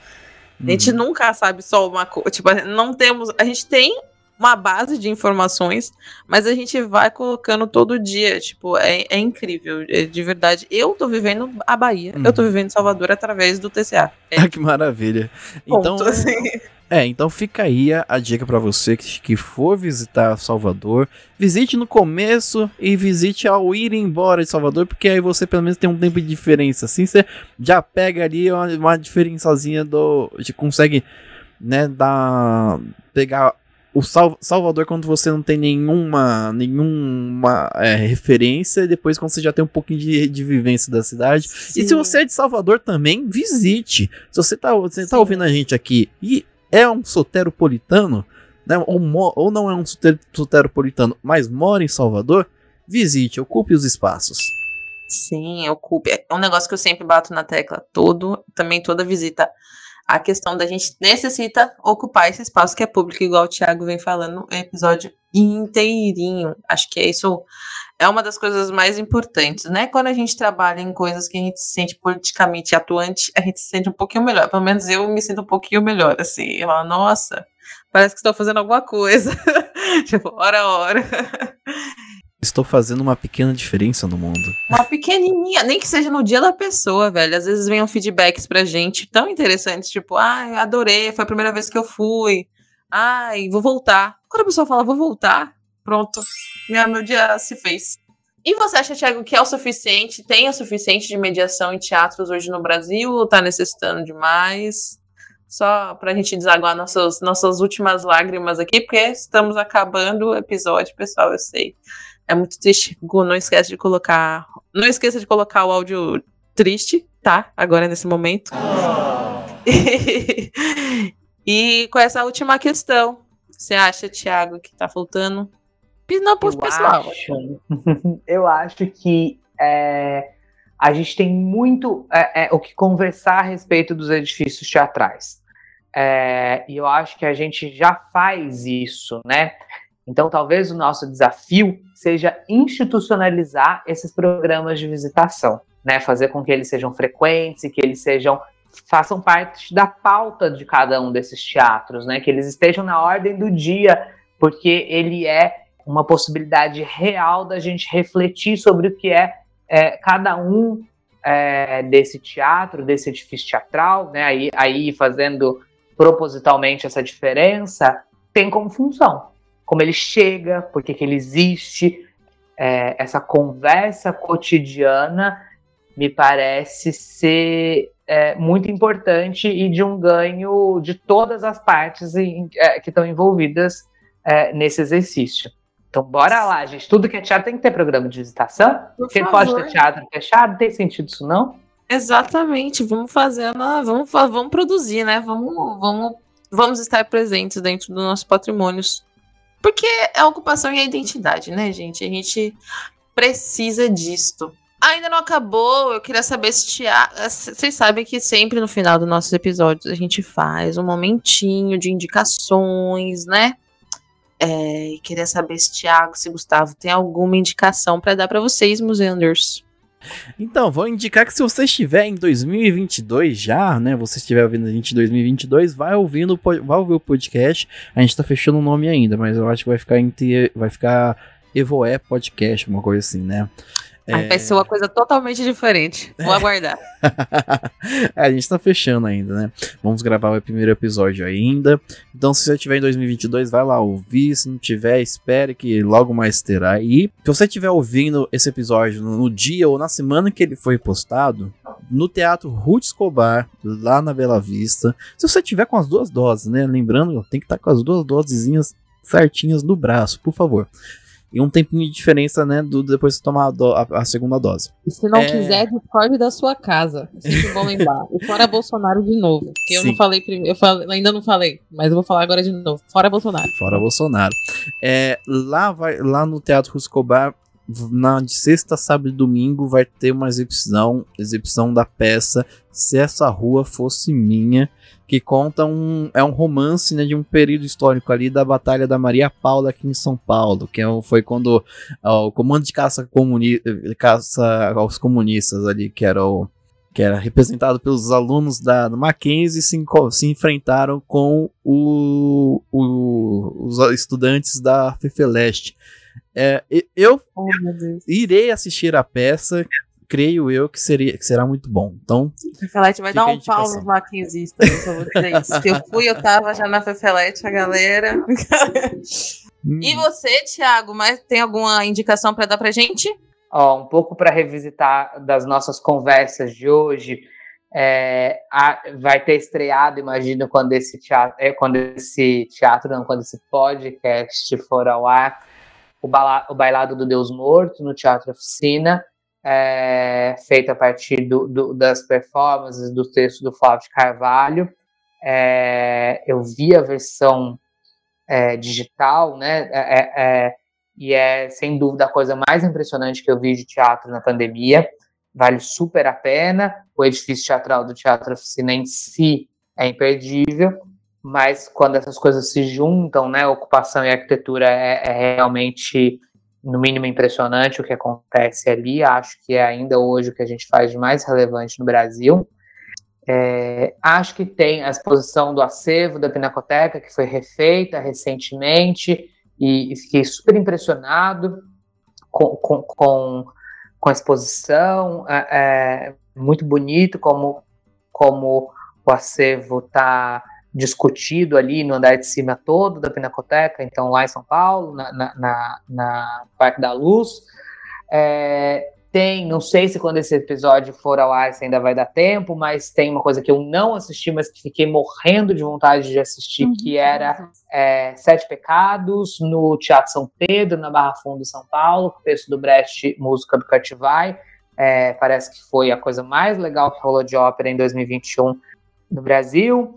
A gente uhum. nunca sabe só uma coisa. Tipo, não temos. A gente tem uma base de informações, mas a gente vai colocando todo dia. Tipo, é, é incrível, é, de verdade. Eu tô vivendo a Bahia, uhum. eu tô uhum. vivendo Salvador através do TCA. É. Ah, que maravilha. Então, Ponto, assim. É, então fica aí a, a dica para você que, que, for visitar Salvador. Visite no começo e visite ao ir embora de Salvador, porque aí você pelo menos tem um tempo de diferença. Assim você já pega ali uma, uma diferençazinha do. Você consegue, né, dar. pegar o Sal Salvador quando você não tem nenhuma, nenhuma é, referência, e depois quando você já tem um pouquinho de, de vivência da cidade. Sim. E se você é de Salvador também, visite. Se você tá, você tá ouvindo a gente aqui e é um soteropolitano, né, ou, ou não é um soteropolitano, mas mora em Salvador, visite, ocupe os espaços. Sim, ocupe. É um negócio que eu sempre bato na tecla. Todo, também toda visita. A questão da gente necessita ocupar esse espaço que é público, igual o Thiago vem falando no episódio inteirinho. Acho que é isso é uma das coisas mais importantes, né? Quando a gente trabalha em coisas que a gente se sente politicamente atuante, a gente se sente um pouquinho melhor. Pelo menos eu me sinto um pouquinho melhor, assim. Eu falo, nossa, parece que estou fazendo alguma coisa. (laughs) tipo, hora a hora. Estou fazendo uma pequena diferença no mundo. Uma pequenininha, nem que seja no dia da pessoa, velho. Às vezes vem um feedbacks pra gente tão interessantes, tipo, ai, ah, adorei, foi a primeira vez que eu fui. Ai, vou voltar. Quando a pessoa fala, vou voltar, pronto. Meu, dia se fez. E você acha, Thiago, que é o suficiente? Tem o suficiente de mediação em teatros hoje no Brasil ou tá necessitando de mais? Só pra gente desaguar nossas, nossas últimas lágrimas aqui, porque estamos acabando o episódio, pessoal, eu sei. É muito triste. Gu, não esquece de colocar. Não esqueça de colocar o áudio triste, tá? Agora nesse momento. Oh. (laughs) e com essa última questão, você acha, Thiago, que tá faltando? Não pro pessoal. Acho, (laughs) eu acho que é, a gente tem muito é, é, o que conversar a respeito dos edifícios teatrais. É, e eu acho que a gente já faz isso, né? Então, talvez o nosso desafio seja institucionalizar esses programas de visitação, né? Fazer com que eles sejam frequentes e que eles sejam façam parte da pauta de cada um desses teatros, né? Que eles estejam na ordem do dia, porque ele é uma possibilidade real da gente refletir sobre o que é, é cada um é, desse teatro, desse edifício teatral, né? Aí, aí fazendo propositalmente essa diferença, tem como função como ele chega, por que ele existe. É, essa conversa cotidiana me parece ser é, muito importante e de um ganho de todas as partes em, é, que estão envolvidas é, nesse exercício. Então, bora lá, gente. Tudo que é teatro tem que ter programa de visitação. Por Porque favor. pode ter teatro fechado, tem sentido isso não? Exatamente, vamos fazer, vamos, vamos produzir, né? Vamos, vamos, vamos estar presentes dentro do nosso patrimônio porque é a ocupação e a identidade, né, gente? A gente precisa disto. Ainda não acabou, eu queria saber se Tiago. Vocês sabem que sempre no final dos nossos episódios a gente faz um momentinho de indicações, né? É, queria saber se Tiago, se Gustavo tem alguma indicação para dar para vocês, museanders. Então, vou indicar que se você estiver em 2022 já, né, você estiver ouvindo a gente em 2022, vai ouvindo, vai ouvir o podcast. A gente tá fechando o nome ainda, mas eu acho que vai ficar em vai ficar Evoé Podcast, uma coisa assim, né? É... Vai ser uma coisa totalmente diferente. Vou aguardar. (laughs) é, a gente tá fechando ainda, né? Vamos gravar o primeiro episódio ainda. Então, se você tiver em 2022, vai lá ouvir. Se não tiver, espere que logo mais terá. aí. se você estiver ouvindo esse episódio no dia ou na semana que ele foi postado, no Teatro Ruth Escobar, lá na Bela Vista. Se você tiver com as duas doses, né? Lembrando, tem que estar tá com as duas dosezinhas certinhas no braço, por favor e um tempinho de diferença, né, do depois de tomar a, a, a segunda dose. E se não é... quiser, discorde da sua casa. É sempre bom lembrar. E fora Bolsonaro de novo. Que eu não falei primeiro, eu falei, ainda não falei, mas eu vou falar agora de novo. Fora Bolsonaro. Fora Bolsonaro. É, lá vai lá no Teatro Ruscobar na de sexta, sábado e domingo vai ter uma exibição, exibição da peça Se Essa Rua Fosse Minha, que conta um é um romance né, de um período histórico ali da Batalha da Maria Paula aqui em São Paulo, que é foi quando ó, o comando de caça, comuni, caça aos comunistas ali, que era o que era representado pelos alunos da Mackenzie, se, se enfrentaram com o, o, os estudantes da Fefeleste. É, eu, oh, irei assistir a peça, creio eu que, seria, que será muito bom. Então. Fefelete vai dar um pau nos maquinzistas, (laughs) Se eu fui, eu tava já na Fefelete, a galera. Hum. E você, Thiago, mas tem alguma indicação para dar pra gente? Ó, um pouco para revisitar das nossas conversas de hoje. É, a, vai ter estreado, imagino, quando esse teatro, é, quando esse teatro, não, quando esse podcast for ao ar o, bala, o Bailado do Deus Morto no Teatro Oficina, é, feito a partir do, do, das performances do texto do Flávio de Carvalho. É, eu vi a versão é, digital, né? É, é, é e é sem dúvida a coisa mais impressionante que eu vi de teatro na pandemia. Vale super a pena. O edifício teatral do Teatro Oficina em si é imperdível, mas quando essas coisas se juntam, né, ocupação e arquitetura é, é realmente no mínimo impressionante o que acontece ali. Acho que é ainda hoje o que a gente faz de mais relevante no Brasil. É, acho que tem a exposição do acervo da Pinacoteca, que foi refeita recentemente, e, e fiquei super impressionado com, com, com, com a exposição. É, é, muito bonito como, como o acervo está discutido ali no andar de cima todo da Pinacoteca, então lá em São Paulo, na, na, na, na Parque da Luz. É, tem, não sei se quando esse episódio for ao ar se ainda vai dar tempo, mas tem uma coisa que eu não assisti, mas que fiquei morrendo de vontade de assistir, uhum. que era é, Sete Pecados, no Teatro São Pedro, na Barra Funda, São Paulo, texto do Brecht, música do Cativai. É, parece que foi a coisa mais legal que rolou de ópera em 2021 no Brasil.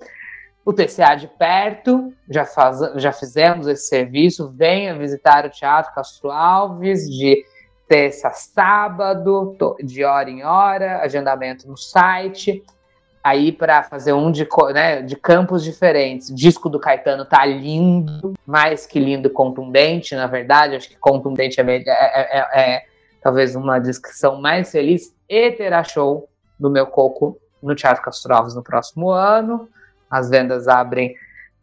O TCA de perto, já, faz, já fizemos esse serviço. Venha visitar o Teatro Castro Alves, de terça a sábado, de hora em hora, agendamento no site. Aí para fazer um de, né, de campos diferentes. Disco do Caetano tá lindo, mais que lindo, contundente, na verdade. Acho que contundente é, é, é, é, é talvez uma descrição mais feliz. E terá show do meu coco no Teatro Castro Alves no próximo ano. As vendas abrem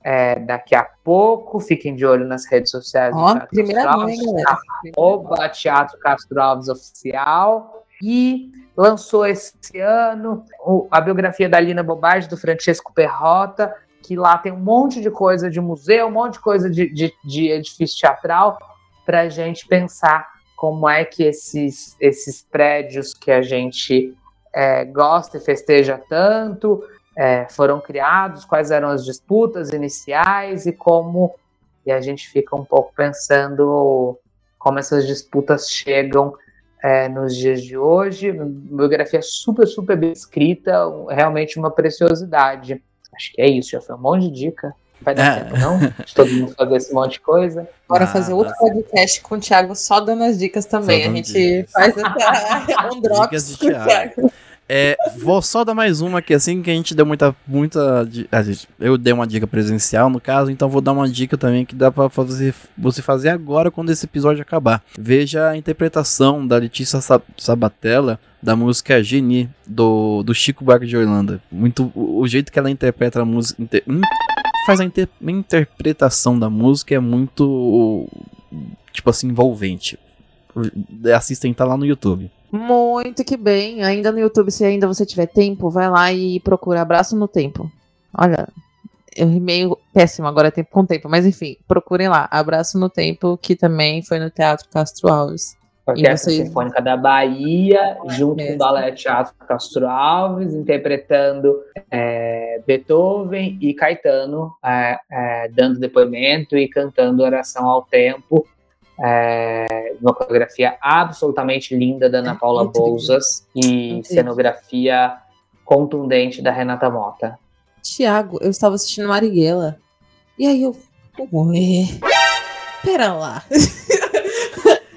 é, daqui a pouco. Fiquem de olho nas redes sociais Ó, do primeira Alves, galera. Arroba Teatro Castro Alves Oficial. E lançou esse ano a biografia da Lina Bobagem, do Francesco Perrota, que lá tem um monte de coisa de museu, um monte de coisa de, de, de edifício teatral, para a gente pensar como é que esses, esses prédios que a gente é, gosta e festeja tanto, é, foram criados, quais eram as disputas iniciais e como. E a gente fica um pouco pensando como essas disputas chegam é, nos dias de hoje. Biografia super, super bem escrita, realmente uma preciosidade. Acho que é isso, já foi um monte de dica. Vai dar é. tempo, não? De todo mundo fazer esse monte de coisa. Bora ah, fazer outro podcast com o Thiago só dando as dicas também. A gente dicas. faz (laughs) um drops dicas de Thiago. É, vou só dar mais uma aqui, assim, que a gente deu muita. muita eu dei uma dica presencial, no caso, então vou dar uma dica também que dá pra fazer, você fazer agora quando esse episódio acabar. Veja a interpretação da Letícia Sabatella da música Genie, do, do Chico Buarque de Orlando. Muito, o, o jeito que ela interpreta a música. Inter, hum, faz a inter, interpretação da música é muito. tipo assim, envolvente. Assistem, tá lá no YouTube. Muito que bem. Ainda no YouTube, se ainda você tiver tempo, vai lá e procura Abraço no Tempo. Olha, eu meio péssimo agora tempo com tempo, mas enfim, procurem lá. Abraço no Tempo, que também foi no Teatro Castro Alves. Orquestra vocês... Sinfônica da Bahia, junto com o Balé Teatro Castro Alves, interpretando é, Beethoven e Caetano, é, é, dando depoimento e cantando Oração ao Tempo é, uma coreografia absolutamente linda da Ana Paula Bouzas e cenografia contundente da Renata Mota. Tiago, eu estava assistindo Marighella e aí eu. Ué, pera lá. (laughs)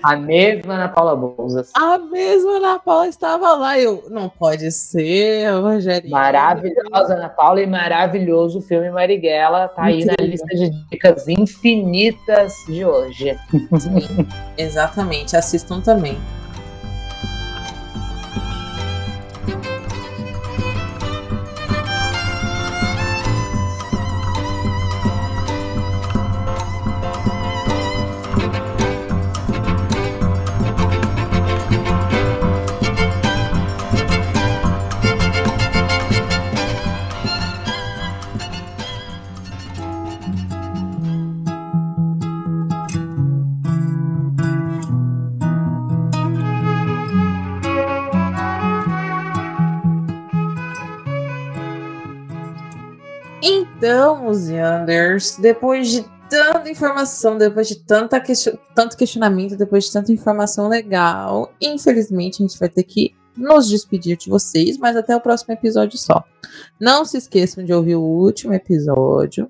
A mesma Ana Paula Bouzas. A mesma Ana Paula estava lá. Eu, não pode ser, Rogério. Maravilhosa Ana Paula e maravilhoso o filme Marighella. Tá aí na lista de dicas infinitas de hoje. (laughs) Sim, exatamente. Assistam também. Depois de tanta informação, depois de tanta question tanto questionamento, depois de tanta informação legal, infelizmente a gente vai ter que nos despedir de vocês, mas até o próximo episódio só. Não se esqueçam de ouvir o último episódio.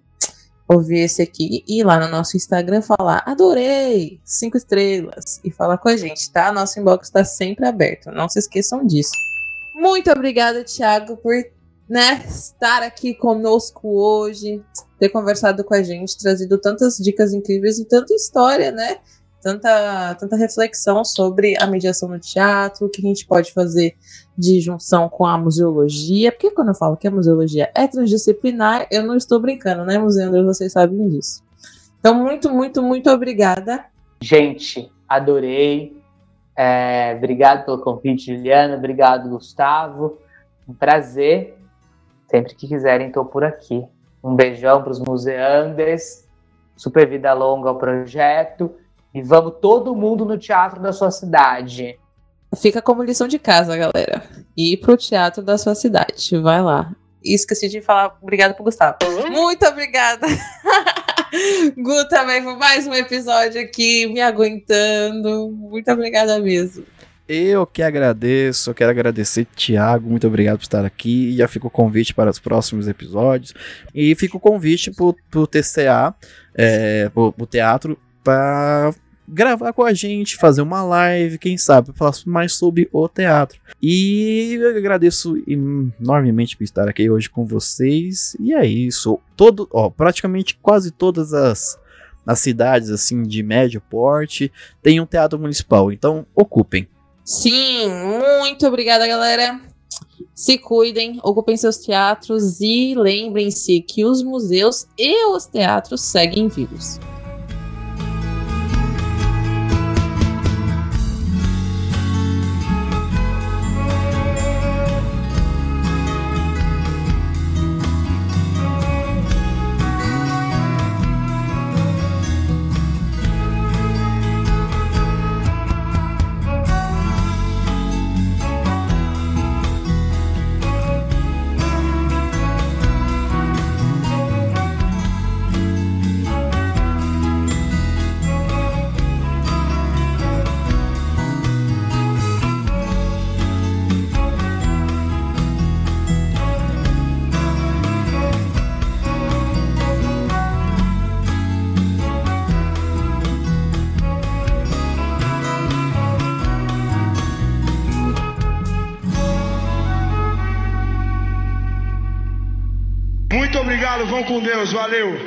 ouvir esse aqui e ir lá no nosso Instagram falar adorei, cinco estrelas e falar com a gente, tá? Nosso inbox está sempre aberto, não se esqueçam disso. Muito obrigada, Thiago, por né, estar aqui conosco hoje, ter conversado com a gente, trazido tantas dicas incríveis e tanta história, né? Tanta, tanta reflexão sobre a mediação no teatro, o que a gente pode fazer de junção com a museologia. Porque quando eu falo que a museologia é transdisciplinar, eu não estou brincando, né, Museandro? Vocês sabem disso. Então, muito, muito, muito obrigada. Gente, adorei. É, obrigado pelo convite, Juliana. Obrigado, Gustavo. Um prazer. Sempre que quiserem, estou por aqui. Um beijão para os museandes. Super vida longa ao projeto. E vamos todo mundo no teatro da sua cidade. Fica como lição de casa, galera. Ir pro teatro da sua cidade. Vai lá. E esqueci de falar obrigada pro Gustavo. Muito obrigada. (laughs) Gu também por mais um episódio aqui, me aguentando. Muito obrigada mesmo. Eu que agradeço, eu quero agradecer, Tiago, muito obrigado por estar aqui. Já fica o convite para os próximos episódios. E fica o convite para o TCA, é, para o teatro, para gravar com a gente, fazer uma live, quem sabe, falar mais sobre o teatro. E eu agradeço enormemente por estar aqui hoje com vocês. E é isso. Todo, ó, praticamente quase todas as, as cidades assim de médio porte têm um teatro municipal, então ocupem. Sim, muito obrigada, galera. Se cuidem, ocupem seus teatros e lembrem-se que os museus e os teatros seguem vivos. Deus, valeu.